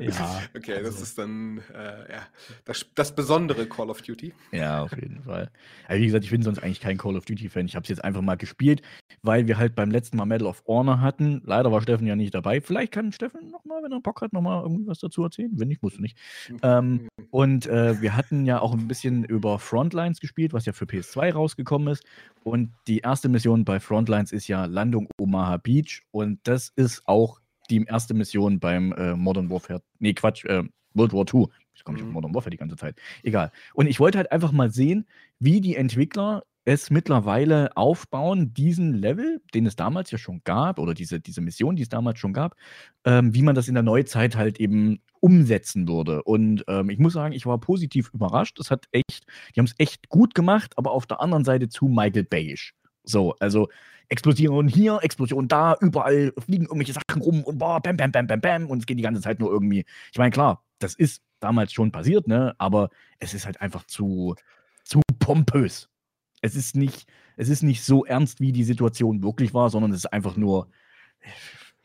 ja, okay, das also- ist dann äh, ja, das, das besondere Call of Duty. ja, auf jeden Fall. Aber wie gesagt, ich bin sonst eigentlich kein Call of Duty-Fan. Ich habe es jetzt einfach mal gespielt, weil wir halt beim letzten Mal Medal of Honor hatten. Leider war Steffen ja nicht dabei. Vielleicht kann Steffen nochmal, wenn er Bock hat, nochmal irgendwie was dazu erzählen. Wenn nicht, musst du nicht. Ähm, und äh, wir hatten ja auch ein bisschen über Frontlines gespielt, was ja für PS2 rausgekommen ist. Und die erste Mission bei Frontlines ist ja Landung Omaha Beach. Und das ist auch die erste Mission beim äh, Modern Warfare. Nee, Quatsch, äh, World War II. Ich komme nicht auf Mhm. Modern Warfare die ganze Zeit. Egal. Und ich wollte halt einfach mal sehen, wie die Entwickler es mittlerweile aufbauen, diesen Level, den es damals ja schon gab, oder diese, diese Mission, die es damals schon gab, ähm, wie man das in der Neuzeit halt eben umsetzen würde. Und ähm, ich muss sagen, ich war positiv überrascht. Es hat echt, die haben es echt gut gemacht, aber auf der anderen Seite zu Michael Bayish. So, also Explosion hier, Explosion da, überall fliegen irgendwelche Sachen rum und boah, bam, bam, bam, bam, bam und es geht die ganze Zeit nur irgendwie. Ich meine, klar, das ist damals schon passiert, ne? Aber es ist halt einfach zu, zu pompös. Es ist nicht, es ist nicht so ernst, wie die Situation wirklich war, sondern es ist einfach nur,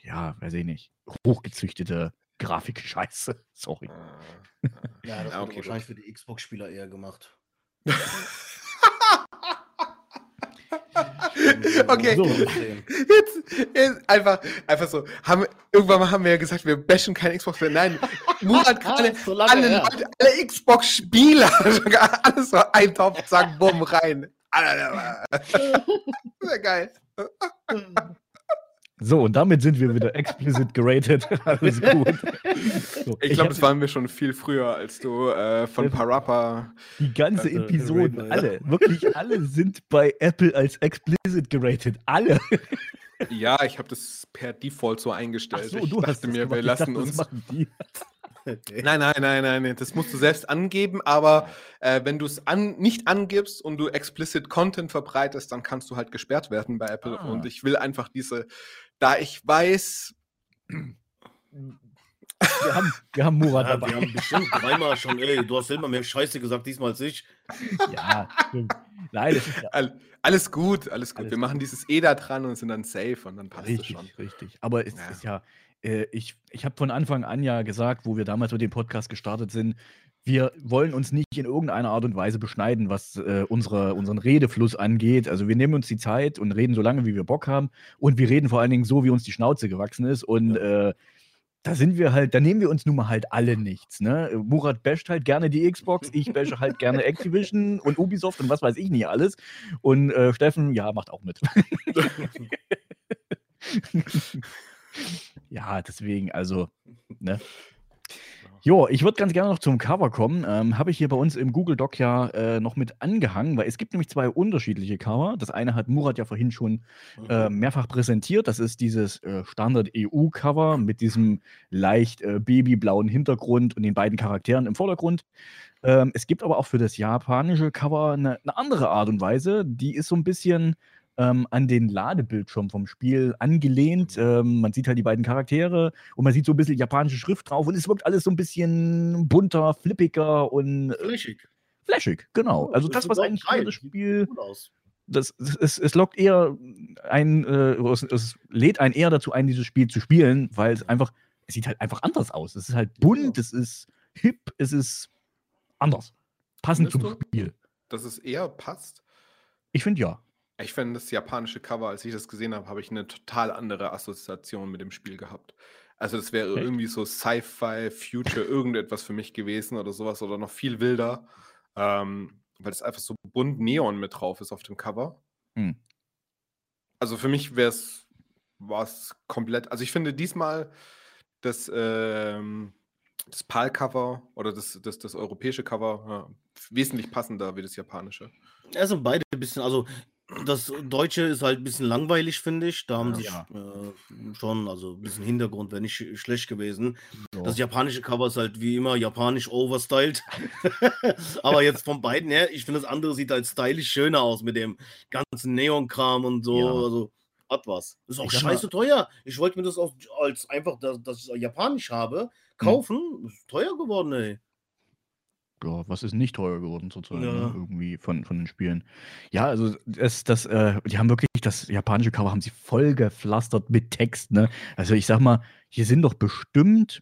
ja, weiß ich nicht, hochgezüchtete Grafikscheiße. [laughs] Sorry. Ja, das Ja, okay, wahrscheinlich für die Xbox-Spieler eher gemacht. [laughs] [laughs] Okay. So. Jetzt, jetzt einfach, einfach so. Haben, irgendwann mal haben wir ja gesagt, wir bashen keine Xbox mehr. Nein, [laughs] Murat gerade [laughs] So alle, alle Xbox-Spieler, sogar alles so ein Topf, zack, bumm, rein. Sehr geil. So, und damit sind wir wieder explicit geratet. [laughs] Alles gut. So, Ich glaube, das waren wir schon viel früher, als du äh, von Parappa. die ganze Also, Episode, Raven, ja. alle, wirklich alle sind bei Apple als explicit geratet. Alle. Ja, ich habe das per Default so eingestellt. So, ich du hast dachte mir, gemacht. wir Ich lassen dachte, uns. [laughs] nein, nein, nein, nein, das musst du selbst angeben, aber äh, wenn du es an, nicht angibst und du explicit Content verbreitest, dann kannst du halt gesperrt werden bei Apple. Ah. Und ich will einfach diese, da ich weiß, Wir haben, wir haben Murat [laughs] Ja, dabei. wir haben bestimmt dreimal schon, ey, du hast immer mehr Scheiße gesagt, diesmal als ich. Ja, stimmt. Nein, das ist ja all, alles gut, alles gut. Alles wir machen dieses E da dran und sind dann safe und dann passt es richtig, schon. richtig. Aber es Ja. ist ja, äh, ich, ich habe von Anfang an ja gesagt, wo wir damals mit dem Podcast gestartet sind, wir wollen uns nicht in irgendeiner Art und Weise beschneiden, was äh, unsere, unseren Redefluss angeht. Also wir nehmen uns die Zeit und reden so lange, wie wir Bock haben. Und wir reden vor allen Dingen so, wie uns die Schnauze gewachsen ist. Und äh, da sind wir halt, da nehmen wir uns nun mal halt alle nichts. Ne? Murat basht halt gerne die Xbox, ich bashe halt gerne [laughs] Activision und Ubisoft und was weiß ich nicht alles. Und äh, Steffen, ja, macht auch mit. [laughs] [laughs] ja, deswegen, also, ne? Jo, ich würde ganz gerne noch zum Cover kommen. Ähm, Habe ich hier bei uns im Google Doc ja äh, noch mit angehangen, weil es gibt nämlich zwei unterschiedliche Cover. Das eine hat Murat ja vorhin schon äh, mehrfach präsentiert. Das ist dieses äh, Standard-EU-Cover mit diesem leicht äh, babyblauen Hintergrund und den beiden Charakteren im Vordergrund. Ähm, es gibt aber auch für das japanische Cover eine, eine andere Art und Weise. Die ist so ein bisschen ähm, an den Ladebildschirm vom Spiel angelehnt. Ähm, man sieht halt die beiden Charaktere und man sieht so ein bisschen japanische Schrift drauf und es wirkt alles so ein bisschen bunter, flippiger und äh, Flächig. flashig, genau. Also Das das, was eigentlich geil. jedes Spiel das, das, es, es lockt eher ein, äh, es, es lädt einen eher dazu ein, dieses Spiel zu spielen, weil es einfach, es sieht halt einfach anders aus. Es ist halt bunt, es ist hip, es ist anders. Passend zum du? Spiel. Dass es eher passt. Ich finde ja. Ich finde das japanische Cover, als ich das gesehen habe, habe ich eine total andere Assoziation mit dem Spiel gehabt. Also das wäre Echt? irgendwie so Sci-Fi, Future, irgendetwas für mich gewesen oder sowas oder noch viel wilder, ähm, weil es einfach so bunt Neon mit drauf ist auf dem Cover. Hm. Also für mich wäre es, war es komplett, also ich finde diesmal das, ähm, das PAL-Cover oder das, das, das europäische Cover ja, wesentlich passender wie das japanische. Ja, sind beide ein bisschen, also das Deutsche ist halt ein bisschen langweilig, finde ich. Da haben sich Ja. äh, schon, also ein bisschen Hintergrund wäre nicht sch- schlecht gewesen. So. Das japanische Cover ist halt wie immer japanisch overstyled. [laughs] Aber jetzt von beiden her, ich finde das andere sieht halt stylisch schöner aus mit dem ganzen Neon-Kram und so. Ja. Also hat was. Ist auch Ich sag mal- scheiße teuer. Ich wollte mir das auch als einfach, dass, dass ich japanisch habe, kaufen. Ist teuer geworden, ey. Ja, was ist nicht teuer geworden zurzeit, Ja. ne? irgendwie von, von den Spielen. Ja, also das, das, äh, die haben wirklich das japanische Cover haben sie voll gepflastert mit Text, ne? Also ich sag mal, hier sind doch bestimmt,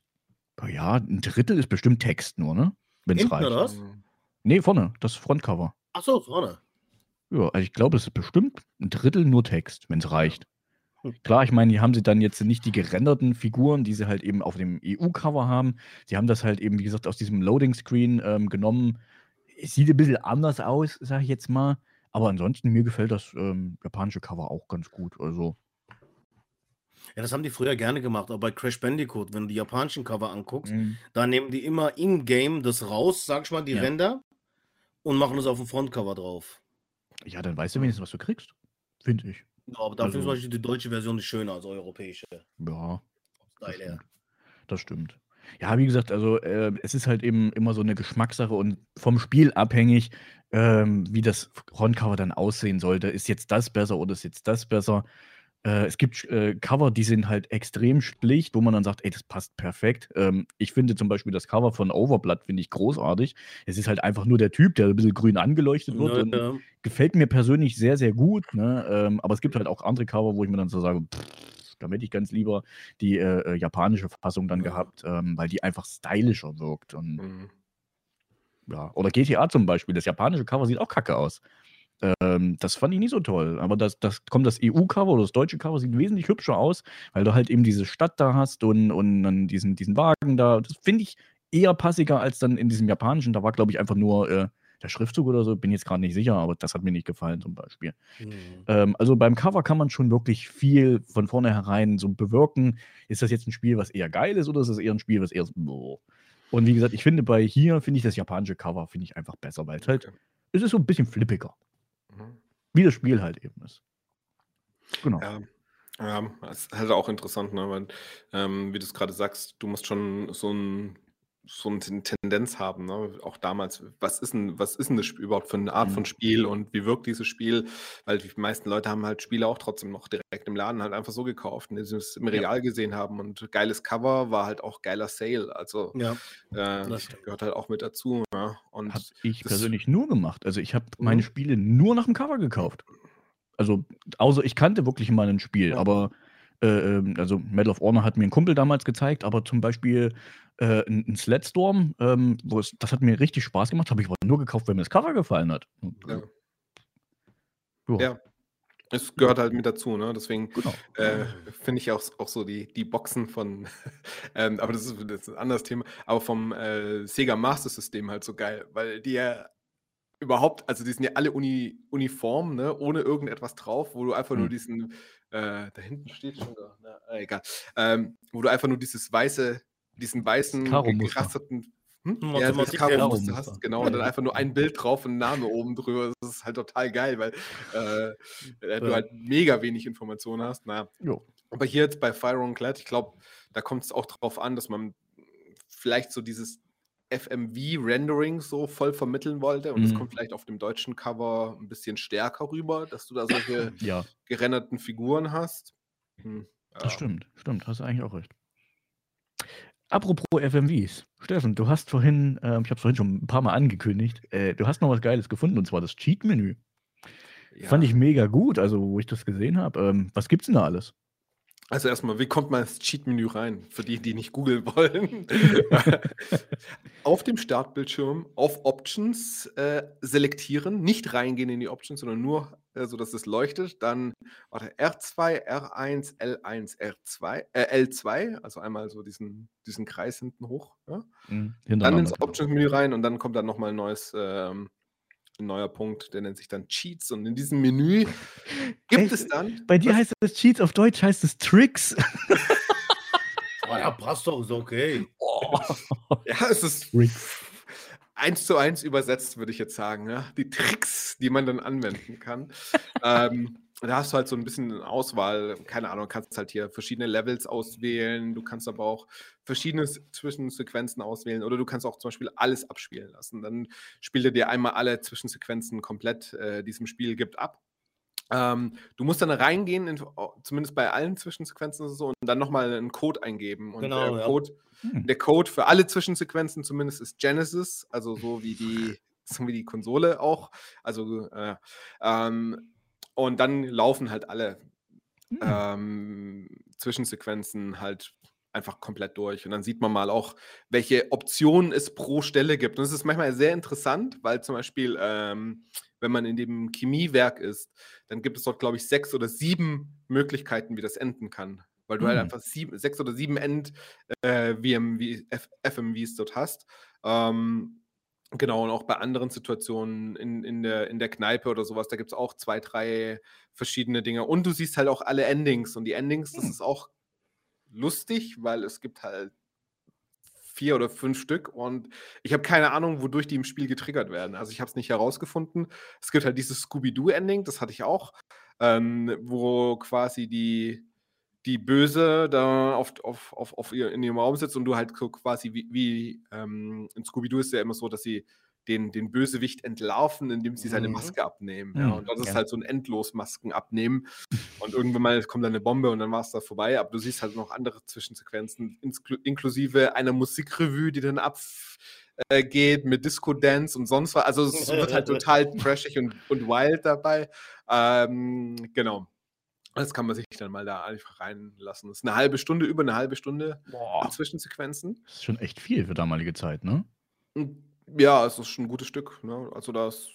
ja, ein Drittel ist bestimmt Text nur, ne? Wenn es reicht. oder was? Nee, vorne, das Frontcover. Ach so, vorne. Ja, also ich glaube, es ist bestimmt ein Drittel nur Text, wenn es reicht. Klar, ich meine, die haben sie dann jetzt nicht die gerenderten Figuren, die sie halt eben auf dem EU-Cover haben. Sie haben das halt eben, wie gesagt, aus diesem Loading-Screen ähm, genommen. Es sieht ein bisschen anders aus, sage ich jetzt mal. Aber ansonsten, mir gefällt das ähm, japanische Cover auch ganz gut. Also, Ja, das haben die früher gerne gemacht, auch bei Crash Bandicoot, wenn du die japanischen Cover anguckst, Mhm. da nehmen die immer in-game das raus, sag ich mal, die Ja. Ränder und machen das auf dem Frontcover drauf. ja, dann weißt du wenigstens, was du kriegst. Finde ich. Ja, aber dafür ist zum Also- Beispiel die deutsche Version nicht schöner als europäische. Ja. Das stimmt. Das stimmt. Ja, wie gesagt, also äh, es ist halt eben immer so eine Geschmackssache und vom Spiel abhängig, ähm, wie das Frontcover dann aussehen sollte. Ist jetzt das besser oder ist jetzt das besser? Äh, es gibt äh, Cover, die sind halt extrem schlicht, wo man dann sagt, ey, das passt perfekt. Ähm, ich finde zum Beispiel das Cover von Overblood finde ich großartig. Es ist halt einfach nur der Typ, der ein bisschen grün angeleuchtet wird und Ja, gefällt mir persönlich sehr, sehr gut. Ne? Ähm, aber es gibt halt auch andere Cover, wo ich mir dann so sage, pff, da hätte ich ganz lieber die äh, äh, japanische Fassung dann gehabt, ähm, weil die einfach stylischer wirkt. Und, Mhm. ja. Oder GTA zum Beispiel, das japanische Cover sieht auch kacke aus. Ähm, das fand ich nicht so toll. Aber das, das kommt das EU-Cover oder das deutsche Cover sieht wesentlich hübscher aus, weil du halt eben diese Stadt da hast und, und dann diesen, diesen Wagen da. Das finde ich eher passiger als dann in diesem japanischen. Da war, glaube ich, einfach nur äh, der Schriftzug oder so. Bin jetzt gerade nicht sicher, aber das hat mir nicht gefallen zum Beispiel. Mhm. Ähm, also beim Cover kann man schon wirklich viel von vornherein so bewirken. Ist das jetzt ein Spiel, was eher geil ist oder ist das eher ein Spiel, was eher so. Und wie gesagt, ich finde bei hier, finde ich das japanische Cover, finde ich einfach besser, weil es halt, es ist so ein bisschen flippiger. Wie das Spiel halt eben ist. Genau. Ja, ja, das ist halt auch interessant, ne? Weil, ähm, wie du es gerade sagst, du musst schon so ein so eine Ten- Tendenz haben, ne? Auch damals, was ist denn, was ist denn das Spiel überhaupt für eine Art von Mhm. Spiel und wie wirkt dieses Spiel? Weil die meisten Leute haben halt Spiele auch trotzdem noch direkt im Laden halt einfach so gekauft, indem sie es im Ja. Regal gesehen haben. Und geiles Cover war halt auch geiler Sale. Also Ja, äh, gehört halt auch mit dazu. Ne? Und Habe ich persönlich nur gemacht. Also ich habe meine Mhm. Spiele nur nach dem Cover gekauft. Also, außer ich kannte wirklich mal ein Spiel, Ja. aber äh, ähm, also Medal of Honor hat mir ein Kumpel damals gezeigt, aber zum Beispiel äh, ein, ein Sledstorm, ähm, wo es, das hat mir richtig Spaß gemacht, habe ich aber nur gekauft, weil mir das Cover gefallen hat. Und, Ja. ja, Ja. es gehört halt mit dazu, ne? Deswegen genau. Äh, Finde ich auch, auch so die, die Boxen von, [laughs] ähm, aber das ist, das ist ein anderes Thema, aber vom äh, Sega Master System halt so geil, weil die ja überhaupt, also die sind ja alle uni, uniform, ne, ohne irgendetwas drauf, wo du einfach nur Hm. diesen, äh, da hinten steht schon da, na, äh, egal, ähm, wo du einfach nur dieses weiße, diesen weißen, gerasterten, hm? Hm, Ja, das Karo-Muster hast, genau, und dann einfach nur ein Bild drauf und ein Name oben drüber, das ist halt total geil, weil äh, äh, du halt mega wenig Informationen hast, naja. Jo. Aber hier jetzt bei Fire and Clad, ich glaube, da kommt es auch drauf an, dass man vielleicht so dieses FMV-Rendering so voll vermitteln wollte. Und das Mhm. kommt vielleicht auf dem deutschen Cover ein bisschen stärker rüber, dass du da solche [clears throat] Ja, gerenderten Figuren hast. Hm, ja. das stimmt. Stimmt, hast du eigentlich auch recht. Apropos FMVs. Steffen, du hast vorhin, ähm, ich habe es vorhin schon ein paar Mal angekündigt, äh, du hast noch was Geiles gefunden und zwar das Cheat-Menü. Fand ich mega gut, also wo ich das gesehen habe. Ähm, was gibt's denn da alles? Also erstmal, wie kommt man ins Cheat-Menü rein? Für die, die nicht googeln wollen. auf dem Startbildschirm auf Options äh, selektieren, nicht reingehen in die Options, sondern nur, äh, so dass es leuchtet. Dann warte, R2, R1, L1, R2, äh, L2, also einmal so diesen, diesen Kreis hinten hoch. Ja? Mhm, Dann ins. Options-Menü rein und dann kommt dann nochmal ein neues, ähm, ein neuer Punkt, der nennt sich dann Cheats. Und in diesem Menü gibt Echt? es dann. Bei dir heißt es Cheats, auf Deutsch heißt es Tricks. [laughs] Oh, ja, passt doch, ist okay. Ja, es ist Tricks. eins zu eins übersetzt, würde ich jetzt sagen. Ja? Die Tricks, die man dann anwenden kann. ähm, da hast du halt so ein bisschen eine Auswahl. Keine Ahnung, kannst halt hier verschiedene Levels auswählen. Du kannst aber auch verschiedene Zwischensequenzen auswählen oder du kannst auch zum Beispiel alles abspielen lassen. Dann spielt er dir einmal alle Zwischensequenzen komplett äh, diesem Spiel gibt ab. Ähm, du musst dann reingehen, in, zumindest bei allen Zwischensequenzen es so, und dann nochmal einen Code eingeben. Und Genau, der ja. Code Hm. der Code für alle Zwischensequenzen zumindest ist Genesis, also so wie die, [laughs] so wie die Konsole auch. Also äh, ähm, und dann laufen halt alle Hm. ähm, Zwischensequenzen halt einfach komplett durch. Und dann sieht man mal auch, welche Optionen es pro Stelle gibt. Und es ist manchmal sehr interessant, weil zum Beispiel, ähm, wenn man in dem Chemiewerk ist, dann gibt es dort, glaube ich, sechs oder sieben Möglichkeiten, wie das enden kann. Weil du halt Mhm. einfach sieben, sechs oder sieben End äh, dort hast. Ähm, genau, und auch bei anderen Situationen in, in, der, in der Kneipe oder sowas, da gibt es auch zwei, drei verschiedene Dinge. Und du siehst halt auch alle Endings. Und die Endings, das Hm. ist auch lustig, weil es gibt halt vier oder fünf Stück und ich habe keine Ahnung, wodurch die im Spiel getriggert werden. Also ich habe es nicht herausgefunden. Es gibt halt dieses Scooby-Doo-Ending, das hatte ich auch, ähm, wo quasi die, die Böse da auf, auf, auf, auf ihr, in ihrem Raum sitzt und du halt so quasi wie, wie ähm, in Scooby-Doo ist es ja immer so, dass sie den, den Bösewicht entlarven, indem sie seine Mhm. Maske abnehmen. Ja, Mhm, und das ist ja. halt so ein Endlos-Masken abnehmen. Und irgendwann mal kommt dann eine Bombe und dann war es da vorbei. Aber du siehst halt noch andere Zwischensequenzen, inklu- inklusive einer Musikrevue, die dann abgeht mit Disco-Dance und sonst was. Also es [laughs] wird halt total trashig und, und wild dabei. Ähm, genau. Das kann man sich dann mal da einfach reinlassen. Das ist eine halbe Stunde, über eine halbe Stunde Boah, Zwischensequenzen. das ist schon echt viel für damalige Zeit, ne? Und ja, es ist schon ein gutes Stück. Ne? Also da ist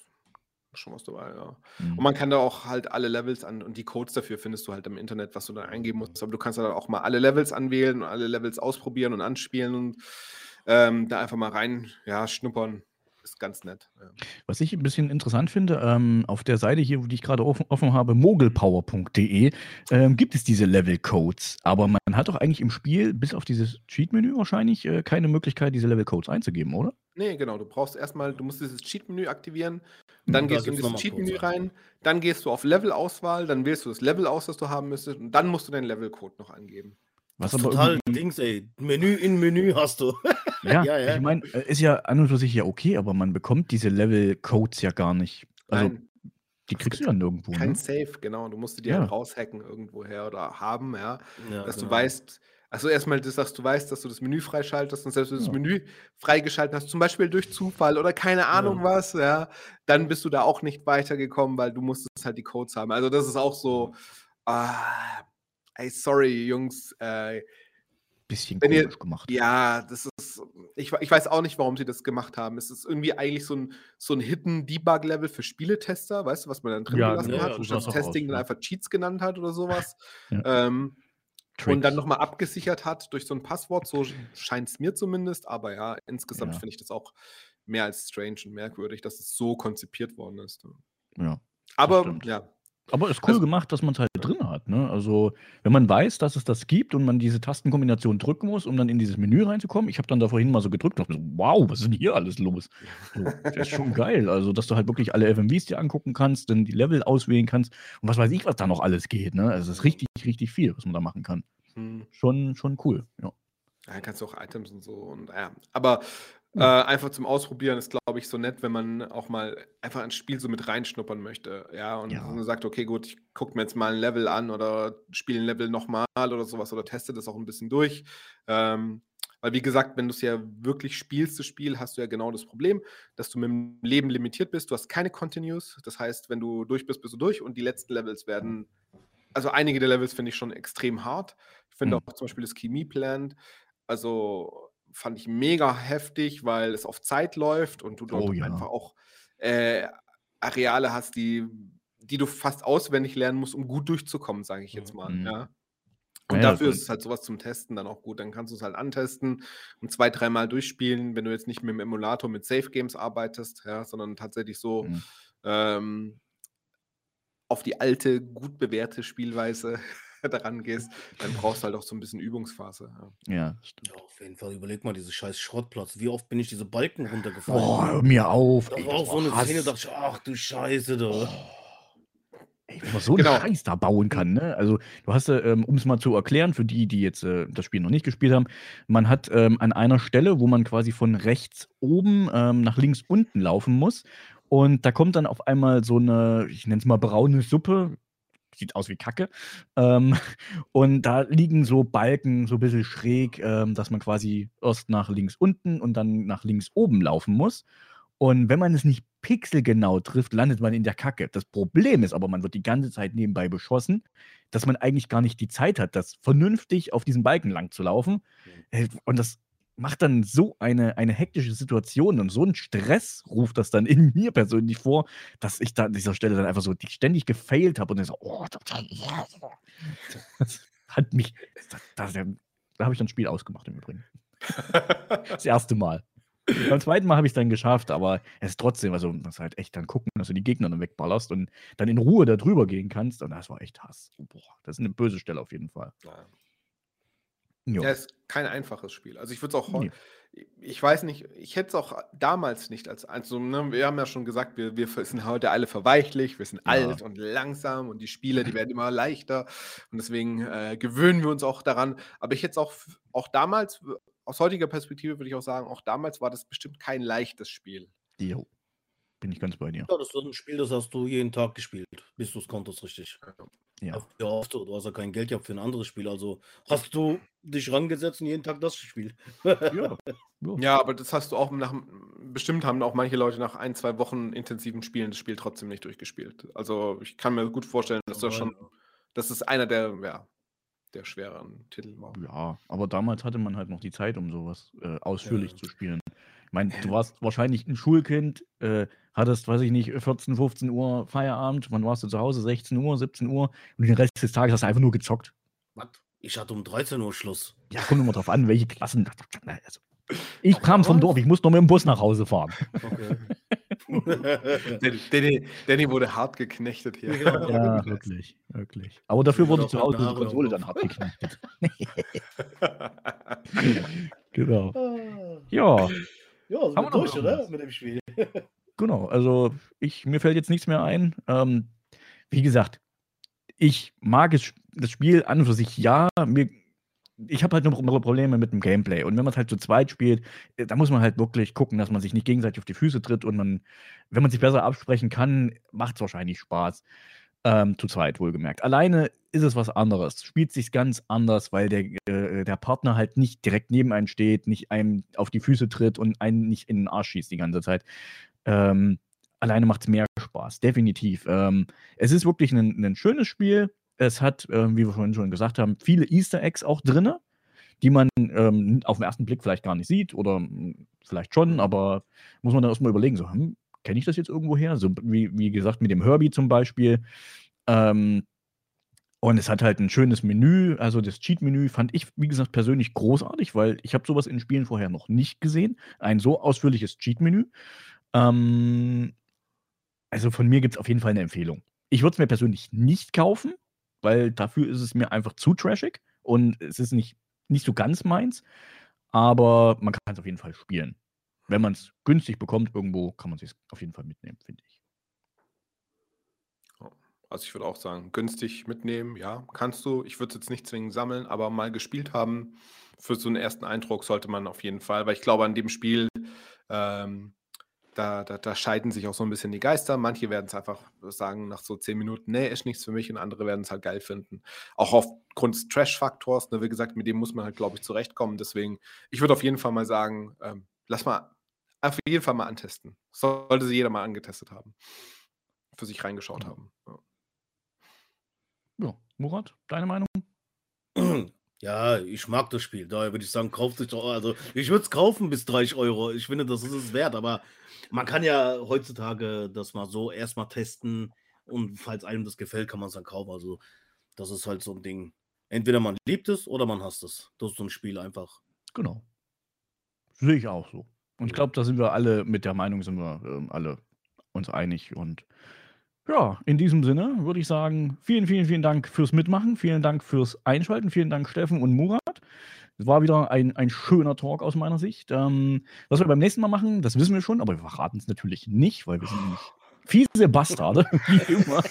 schon was dabei, ja. Hm. Und man kann da auch halt alle Levels an und die Codes dafür findest du halt im Internet, was du da eingeben musst. Aber du kannst da auch mal alle Levels anwählen und alle Levels ausprobieren und anspielen und ähm, da einfach mal rein, ja, schnuppern. Ist ganz nett. Ja. Was ich ein bisschen interessant finde, ähm, auf der Seite hier, die ich gerade offen, offen habe, mogelpower.de, ähm, gibt es diese Level-Codes. Aber man hat doch eigentlich im Spiel, bis auf dieses Cheat-Menü wahrscheinlich, äh, keine Möglichkeit, diese Level-Codes einzugeben, oder? Nee, genau. Du brauchst erstmal, du musst dieses Cheat-Menü aktivieren. Mhm. Dann Da gehst du in dieses Cheat-Menü ja. rein. Dann gehst du auf Level-Auswahl. Dann wählst du das Level aus, das du haben müsstest. Und dann musst du deinen Level-Code noch angeben. Was Das ist aber total Dings, ey. Menü in Menü hast du. [laughs] Ja, Ja, ja. ich meine, äh, ist ja an und für sich ja okay, aber man bekommt diese Level-Codes ja gar nicht. Also, Nein, die kriegst du ja nirgendwo, kein ne? Safe, genau. Du musst die dir Ja. halt raushacken irgendwoher oder haben, ja. Ja, dass genau. du weißt, also erstmal, dass, dass du weißt, dass du das Menü freischaltest und selbst wenn du Ja. das Menü freigeschalten hast, zum Beispiel durch Zufall oder keine Ahnung Ja. was, ja, dann bist du da auch nicht weitergekommen, weil du musstest halt die Codes haben. Also das ist auch so, ah, ey, sorry, Jungs, äh, Bisschen Wenn ihr- komisch gemacht. ja, das ist, ich, ich weiß auch nicht, warum sie das gemacht haben. Es ist irgendwie eigentlich so ein, so ein Hidden Debug-Level für Spieletester, weißt du, was man dann drin Ja, gelassen ja, hat statt Testing aus, dann ja. einfach Cheats genannt hat oder sowas. [laughs] Ja. Ähm, und dann nochmal abgesichert hat durch so ein Passwort, so scheint es mir zumindest, aber ja, insgesamt Ja. finde ich das auch mehr als strange und merkwürdig, dass es so konzipiert worden ist. Ja. Aber ja, Aber ist cool Also- gemacht, dass man es halt drin hat. Ne? Also, wenn man weiß, dass es das gibt und man diese Tastenkombination drücken muss, um dann in dieses Menü reinzukommen. Ich habe dann da vorhin mal so gedrückt und dachte so, wow, was ist denn hier alles los? So, das ist schon geil. Also, dass du halt wirklich alle FMVs dir angucken kannst, dann die Level auswählen kannst und was weiß ich, was da noch alles geht. Ne? Also, es ist richtig, richtig viel, was man da machen kann. hm, Schon, schon cool. Ja. Ja, kannst du auch Items und so. Und, ja. Aber äh, einfach zum Ausprobieren ist, glaube ich, so nett, wenn man auch mal einfach ein Spiel so mit reinschnuppern möchte. Ja, und Ja. sagt, okay, gut, ich gucke mir jetzt mal ein Level an oder spiele ein Level nochmal oder sowas oder teste das auch ein bisschen durch. Ähm, Weil, wie gesagt, wenn du es ja wirklich spielst, das Spiel, hast du ja genau das Problem, dass du mit dem Leben limitiert bist. Du hast keine Continues. Das heißt, wenn du durch bist, bist du durch und die letzten Levels werden. Also einige der Levels finde ich schon extrem hart. Ich finde Mhm. auch zum Beispiel das Chemie Plant, also fand ich mega heftig, weil es auf Zeit läuft und du dort Oh ja. einfach auch äh, Areale hast, die, die du fast auswendig lernen musst, um gut durchzukommen, sage ich jetzt mal. Mhm. Ja. Und Ja, dafür ist es halt sowas zum Testen dann auch gut. Dann kannst du es halt antesten und zwei, dreimal durchspielen, wenn du jetzt nicht mit dem Emulator mit Safe Games arbeitest, ja, sondern tatsächlich so Mhm. ähm, auf die alte, gut bewährte Spielweise daran gehst, dann brauchst du halt auch so ein bisschen Übungsphase. Ja. Ja, stimmt. Ja, auf jeden Fall. Überleg mal, diese scheiß Schrottplatz. Wie oft bin ich diese Balken runtergefallen? Boah, hör mir auf. ey, war auch so eine Hass. Szene, da dachte ich, ach du Scheiße, da. Ey, wenn man so Genau. einen Scheiß da bauen kann, ne? Also, du hast, äh, ähm, um es mal zu erklären, für die, die jetzt äh, das Spiel noch nicht gespielt haben, man hat ähm, an einer Stelle, wo man quasi von rechts oben ähm, nach links unten laufen muss. Und da kommt dann auf einmal so eine, ich nenne es mal braune Suppe, sieht aus wie Kacke. Ähm, [laughs] und da liegen so Balken so ein bisschen schräg, ähm, dass man quasi erst nach links unten und dann nach links oben laufen muss. Und wenn man es nicht pixelgenau trifft, landet man in der Kacke. Das Problem ist aber, man wird die ganze Zeit nebenbei beschossen, dass man eigentlich gar nicht die Zeit hat, das vernünftig auf diesen Balken lang zu laufen. Äh, Und das macht dann so eine, eine hektische Situation und so einen Stress ruft das dann in [laughs] mir persönlich vor, dass ich da an dieser Stelle dann einfach so ständig gefailt habe und dann so, oh, das, das hat mich, das, das, da habe ich dann das Spiel ausgemacht im Übrigen. [laughs] Das erste Mal. Beim zweiten Mal habe ich es dann geschafft, aber es ist trotzdem, also du musst halt echt dann gucken, dass du die Gegner dann wegballerst und dann in Ruhe da drüber gehen kannst. Und das war echt Hass. Boah, das ist eine böse Stelle auf jeden Fall. Ja. Jo. Ja, ist kein einfaches Spiel. Also ich würde es auch, Nee. ich weiß nicht, ich hätte es auch damals nicht als, also ne, wir haben ja schon gesagt, wir, wir sind heute alle verweichlich, wir sind Ja. alt und langsam und die Spiele, die [laughs] werden immer leichter und deswegen äh, gewöhnen wir uns auch daran. Aber ich hätte es auch, auch damals, aus heutiger Perspektive würde ich auch sagen, auch damals war das bestimmt kein leichtes Spiel. Jo. Bin ich ganz bei dir. Ja, das ist ein Spiel, das hast du jeden Tag gespielt, bis du es konntest, richtig. Ja. Ja, oft so. Du hast ja kein Geld gehabt für ein anderes Spiel. Also hast du dich rangesetzt und jeden Tag das gespielt. Ja. ja. Aber das hast du auch nach, bestimmt haben auch manche Leute nach ein, zwei Wochen intensiven Spielen das Spiel trotzdem nicht durchgespielt. Also ich kann mir gut vorstellen, dass das schon, dass es einer der, ja, der schwereren Titel war. Ja, aber damals hatte man halt noch die Zeit, um sowas äh, ausführlich Ja. zu spielen. Ich meine, du warst wahrscheinlich ein Schulkind, äh, hattest, weiß ich nicht, 14, 15 Uhr Feierabend, wann warst du zu Hause? 16 Uhr, 17 Uhr und den Rest des Tages hast du einfach nur gezockt. Was? Ich hatte um 13 Uhr Schluss. Ja, kommt immer drauf an, welche Klassen. Also, ich kam vom Dorf, ich musste noch mit dem Bus nach Hause fahren. Okay. [laughs] Danny, Danny, wurde hart geknechtet hier. Ja. Ja, wirklich, wirklich. Aber dafür wurde zu Hause die Konsole dann hart geknechtet. [laughs] [laughs] genau. Ja, Ja, sind Haben wir durch, oder? irgendwas? Mit dem Spiel. [laughs] Genau, also ich, mir fällt jetzt nichts mehr ein. Ähm, wie gesagt, ich mag es, das Spiel an und für sich ja. Mir, ich habe halt nur Pro- Probleme mit dem Gameplay. Und wenn man es halt zu zweit spielt, äh, da muss man halt wirklich gucken, dass man sich nicht gegenseitig auf die Füße tritt. Und man, wenn man sich besser absprechen kann, macht es wahrscheinlich Spaß. Ähm, zu zweit, wohlgemerkt. Alleine ist es was anderes. Spielt sich ganz anders, weil der, äh, der Partner halt nicht direkt neben einem steht, nicht einem auf die Füße tritt und einen nicht in den Arsch schießt die ganze Zeit. Ähm, alleine macht es mehr Spaß, definitiv. Ähm, es ist wirklich ein, ein schönes Spiel. Es hat, ähm, wie wir vorhin schon gesagt haben, viele Easter Eggs auch drin, die man ähm, auf den ersten Blick vielleicht gar nicht sieht oder mm, vielleicht schon, aber muss man dann erstmal überlegen, so, hm, kenne ich das jetzt irgendwo her? So wie, wie gesagt, mit dem Herbie zum Beispiel. Ähm, und es hat halt ein schönes Menü, also das Cheat-Menü fand ich, wie gesagt, persönlich großartig, weil ich habe sowas in Spielen vorher noch nicht gesehen. Ein so ausführliches Cheat-Menü. Ähm, also von mir gibt es auf jeden Fall eine Empfehlung. Ich würde es mir persönlich nicht kaufen, weil dafür ist es mir einfach zu trashig und es ist nicht, nicht so ganz meins. Aber man kann es auf jeden Fall spielen. Wenn man es günstig bekommt irgendwo, kann man es auf jeden Fall mitnehmen, finde ich. Also ich würde auch sagen, günstig mitnehmen, ja, kannst du. Ich würde es jetzt nicht zwingend sammeln, aber mal gespielt haben. Für so einen ersten Eindruck sollte man auf jeden Fall, weil ich glaube, an dem Spiel ähm, da, da, da scheiden sich auch so ein bisschen die Geister. Manche werden es einfach sagen nach so zehn Minuten, nee, ist nichts für mich und andere werden es halt geil finden. Auch aufgrund des Trash-Faktors, ne, wie gesagt, mit dem muss man halt, glaube ich, zurechtkommen. Deswegen, ich würde auf jeden Fall mal sagen, ähm, lass mal auf jeden Fall mal antesten. Sollte sie jeder mal angetestet haben. Für sich reingeschaut haben. Ja. Ja, Murat, deine Meinung? [clears throat] Ja, ich mag das Spiel. Daher würde ich sagen, kauft sich doch. Also, ich würde es kaufen bis 30 Euro. Ich finde, das ist es wert. Aber man kann ja heutzutage das mal so erstmal testen. Und falls einem das gefällt, kann man es dann kaufen. Also, das ist halt so ein Ding. Entweder man liebt es oder man hasst es. Das ist so ein Spiel einfach. Genau. Sehe ich auch so. Und ich glaube, da sind wir alle mit der Meinung, sind wir ähm, alle uns einig. Und ja, in diesem Sinne würde ich sagen, vielen, vielen, vielen Dank fürs Mitmachen. Vielen Dank fürs Einschalten. Vielen Dank, Steffen und Murat. Es war wieder ein, ein schöner Talk aus meiner Sicht. Ähm, was wir beim nächsten Mal machen, das wissen wir schon, aber wir verraten es natürlich nicht, weil wir sind nämlich fiese Bastarde, [laughs] wie immer.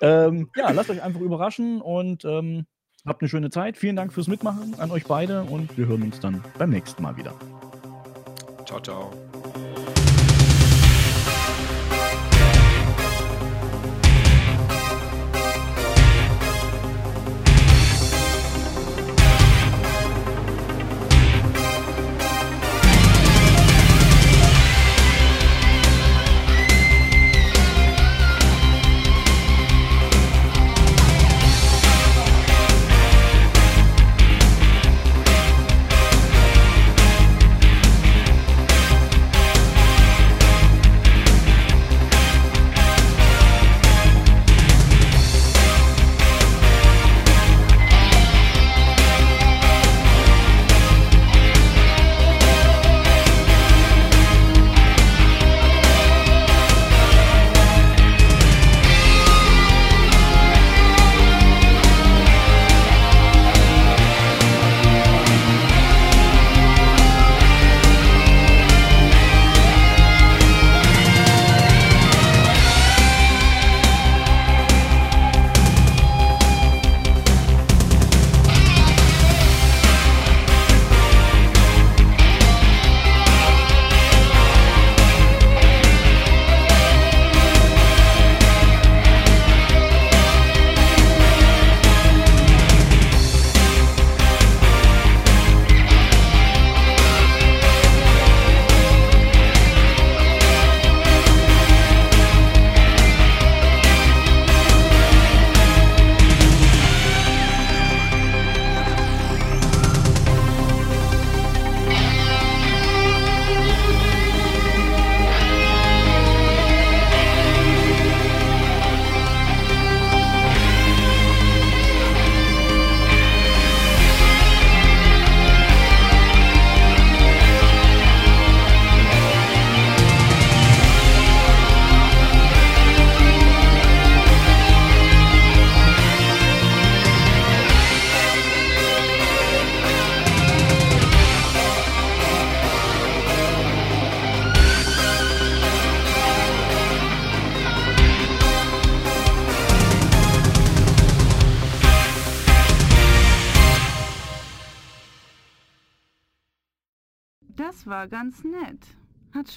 [laughs] ähm, ja, lasst euch einfach überraschen und ähm, habt eine schöne Zeit. Vielen Dank fürs Mitmachen an euch beide und wir hören uns dann beim nächsten Mal wieder. Ciao, ciao.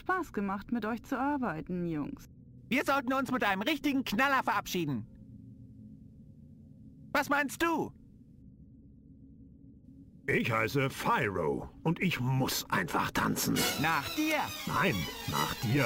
Spaß gemacht, mit euch zu arbeiten, Jungs. Wir sollten uns mit einem richtigen Knaller verabschieden. Was meinst du? Ich heiße Pyro und ich muss einfach tanzen. Nach dir. Nein, nach dir.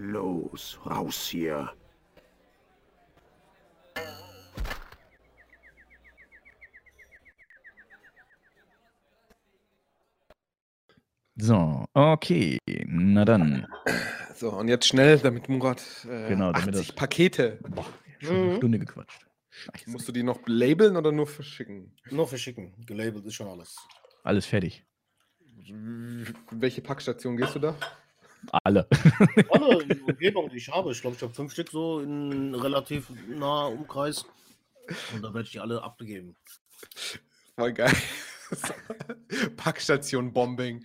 Los, raus hier. So, okay. Na dann. So, und jetzt schnell, damit Murat äh, Genau, damit 80 das- Pakete. Boah, schon eine Mhm. Stunde gequatscht. Scheiße. Musst du die noch labeln oder nur verschicken? Nur verschicken. Gelabelt ist schon alles. Alles fertig. Welche Packstation gehst du da? Alle. Alle Umgebung, die ich habe. Ich glaube, ich habe fünf Stück so in relativ nah Umkreis. Und da werde ich die alle abgeben. Voll geil. [laughs] Packstation Bombing.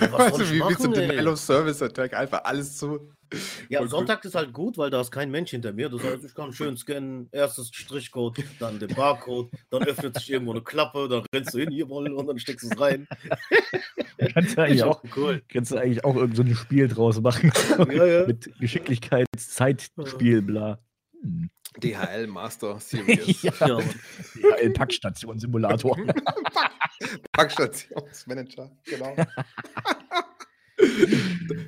was weißt soll du, ich wie, wie so machen? Denial of Service Attack, einfach alles zu. Ja, Voll Sonntag ist halt gut, weil da ist kein Mensch hinter mir. Das heißt, ich kann schön scannen. Erstes Strichcode, dann den Barcode, dann öffnet sich irgendwo eine Klappe, dann rennst du hin, hier wohl, und dann steckst du es rein. [laughs] [laughs] Kannst du eigentlich auch, cool. kannst du eigentlich auch irgend so ein Spiel draus machen. [laughs] Ja, ja. [laughs] Mit Geschicklichkeitszeitspiel, bla. Hm. DHL Master Series. ja, Ja, Mann. ja Packstation-Simulator. Packstationsmanager, genau.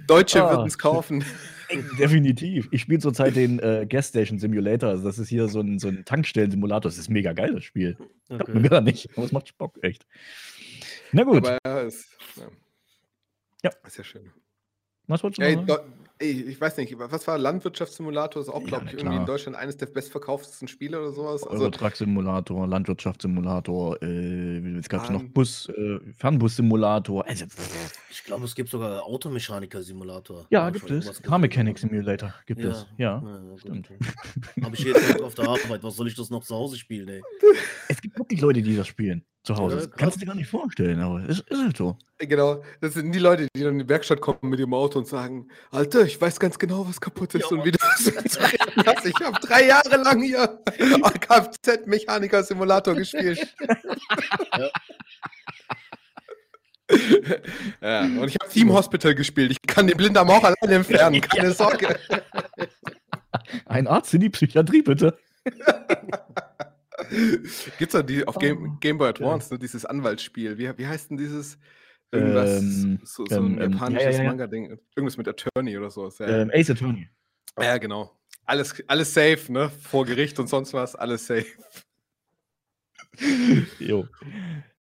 Deutsche Ah. würden es kaufen. Definitiv. Ich spiele zurzeit den äh, Gas Station Simulator. Also das ist hier so ein, so ein Tankstellen-Simulator. Das ist mega geil, das Spiel. Glaubt mir Okay. gar nicht. Aber es macht Bock, echt. Na gut, Aber ja, ist, ja. Ja. Ist ja schön. was wolltest du Ey, noch sagen? Ey, ich weiß nicht, was war Landwirtschaftssimulator? Ist auch, Ja, glaube ich, irgendwie in. Deutschland eines der bestverkauftesten Spiele oder sowas. Also, Eurotruck-Simulator, Landwirtschaftssimulator, äh, es gab noch Bahn. Bus, äh, Fernbus-Simulator. Also, Ich glaube, es gibt sogar Automechaniker-Simulator. ja, ich gibt es. Car. Mechanic Simulator gibt es. Ja. stimmt. Habe ich Tag auf der Arbeit. Was soll ich das noch zu Hause spielen, ey? Es gibt wirklich Leute, die das spielen zu Hause. Ja, kannst du dir gar nicht vorstellen, aber es ist halt so. genau, das sind die Leute, die dann in die Werkstatt kommen mit ihrem Auto und sagen, Alter, ich weiß ganz genau, was kaputt ist Ja, und wie du das zu reden hast. Ich habe drei Jahre lang hier Kfz-Mechaniker-Simulator gespielt. ja, und ich habe Team Hospital gespielt. Ich kann den Blinddarm auch alleine entfernen, keine Sorge. Ein Arzt in die Psychiatrie, bitte. Gibt's da die auf Game, Game Boy Advance, ne, dieses Anwaltsspiel? Wie, wie heißt denn dieses? Irgendwas, Ähm, so, so ähm, ein ähm, japanisches ja, ja. Manga-Ding. Irgendwas mit Attorney oder so. Ähm, Ace Attorney. ja, genau. Alles, alles safe, ne? Vor Gericht und sonst was, alles safe. Jo.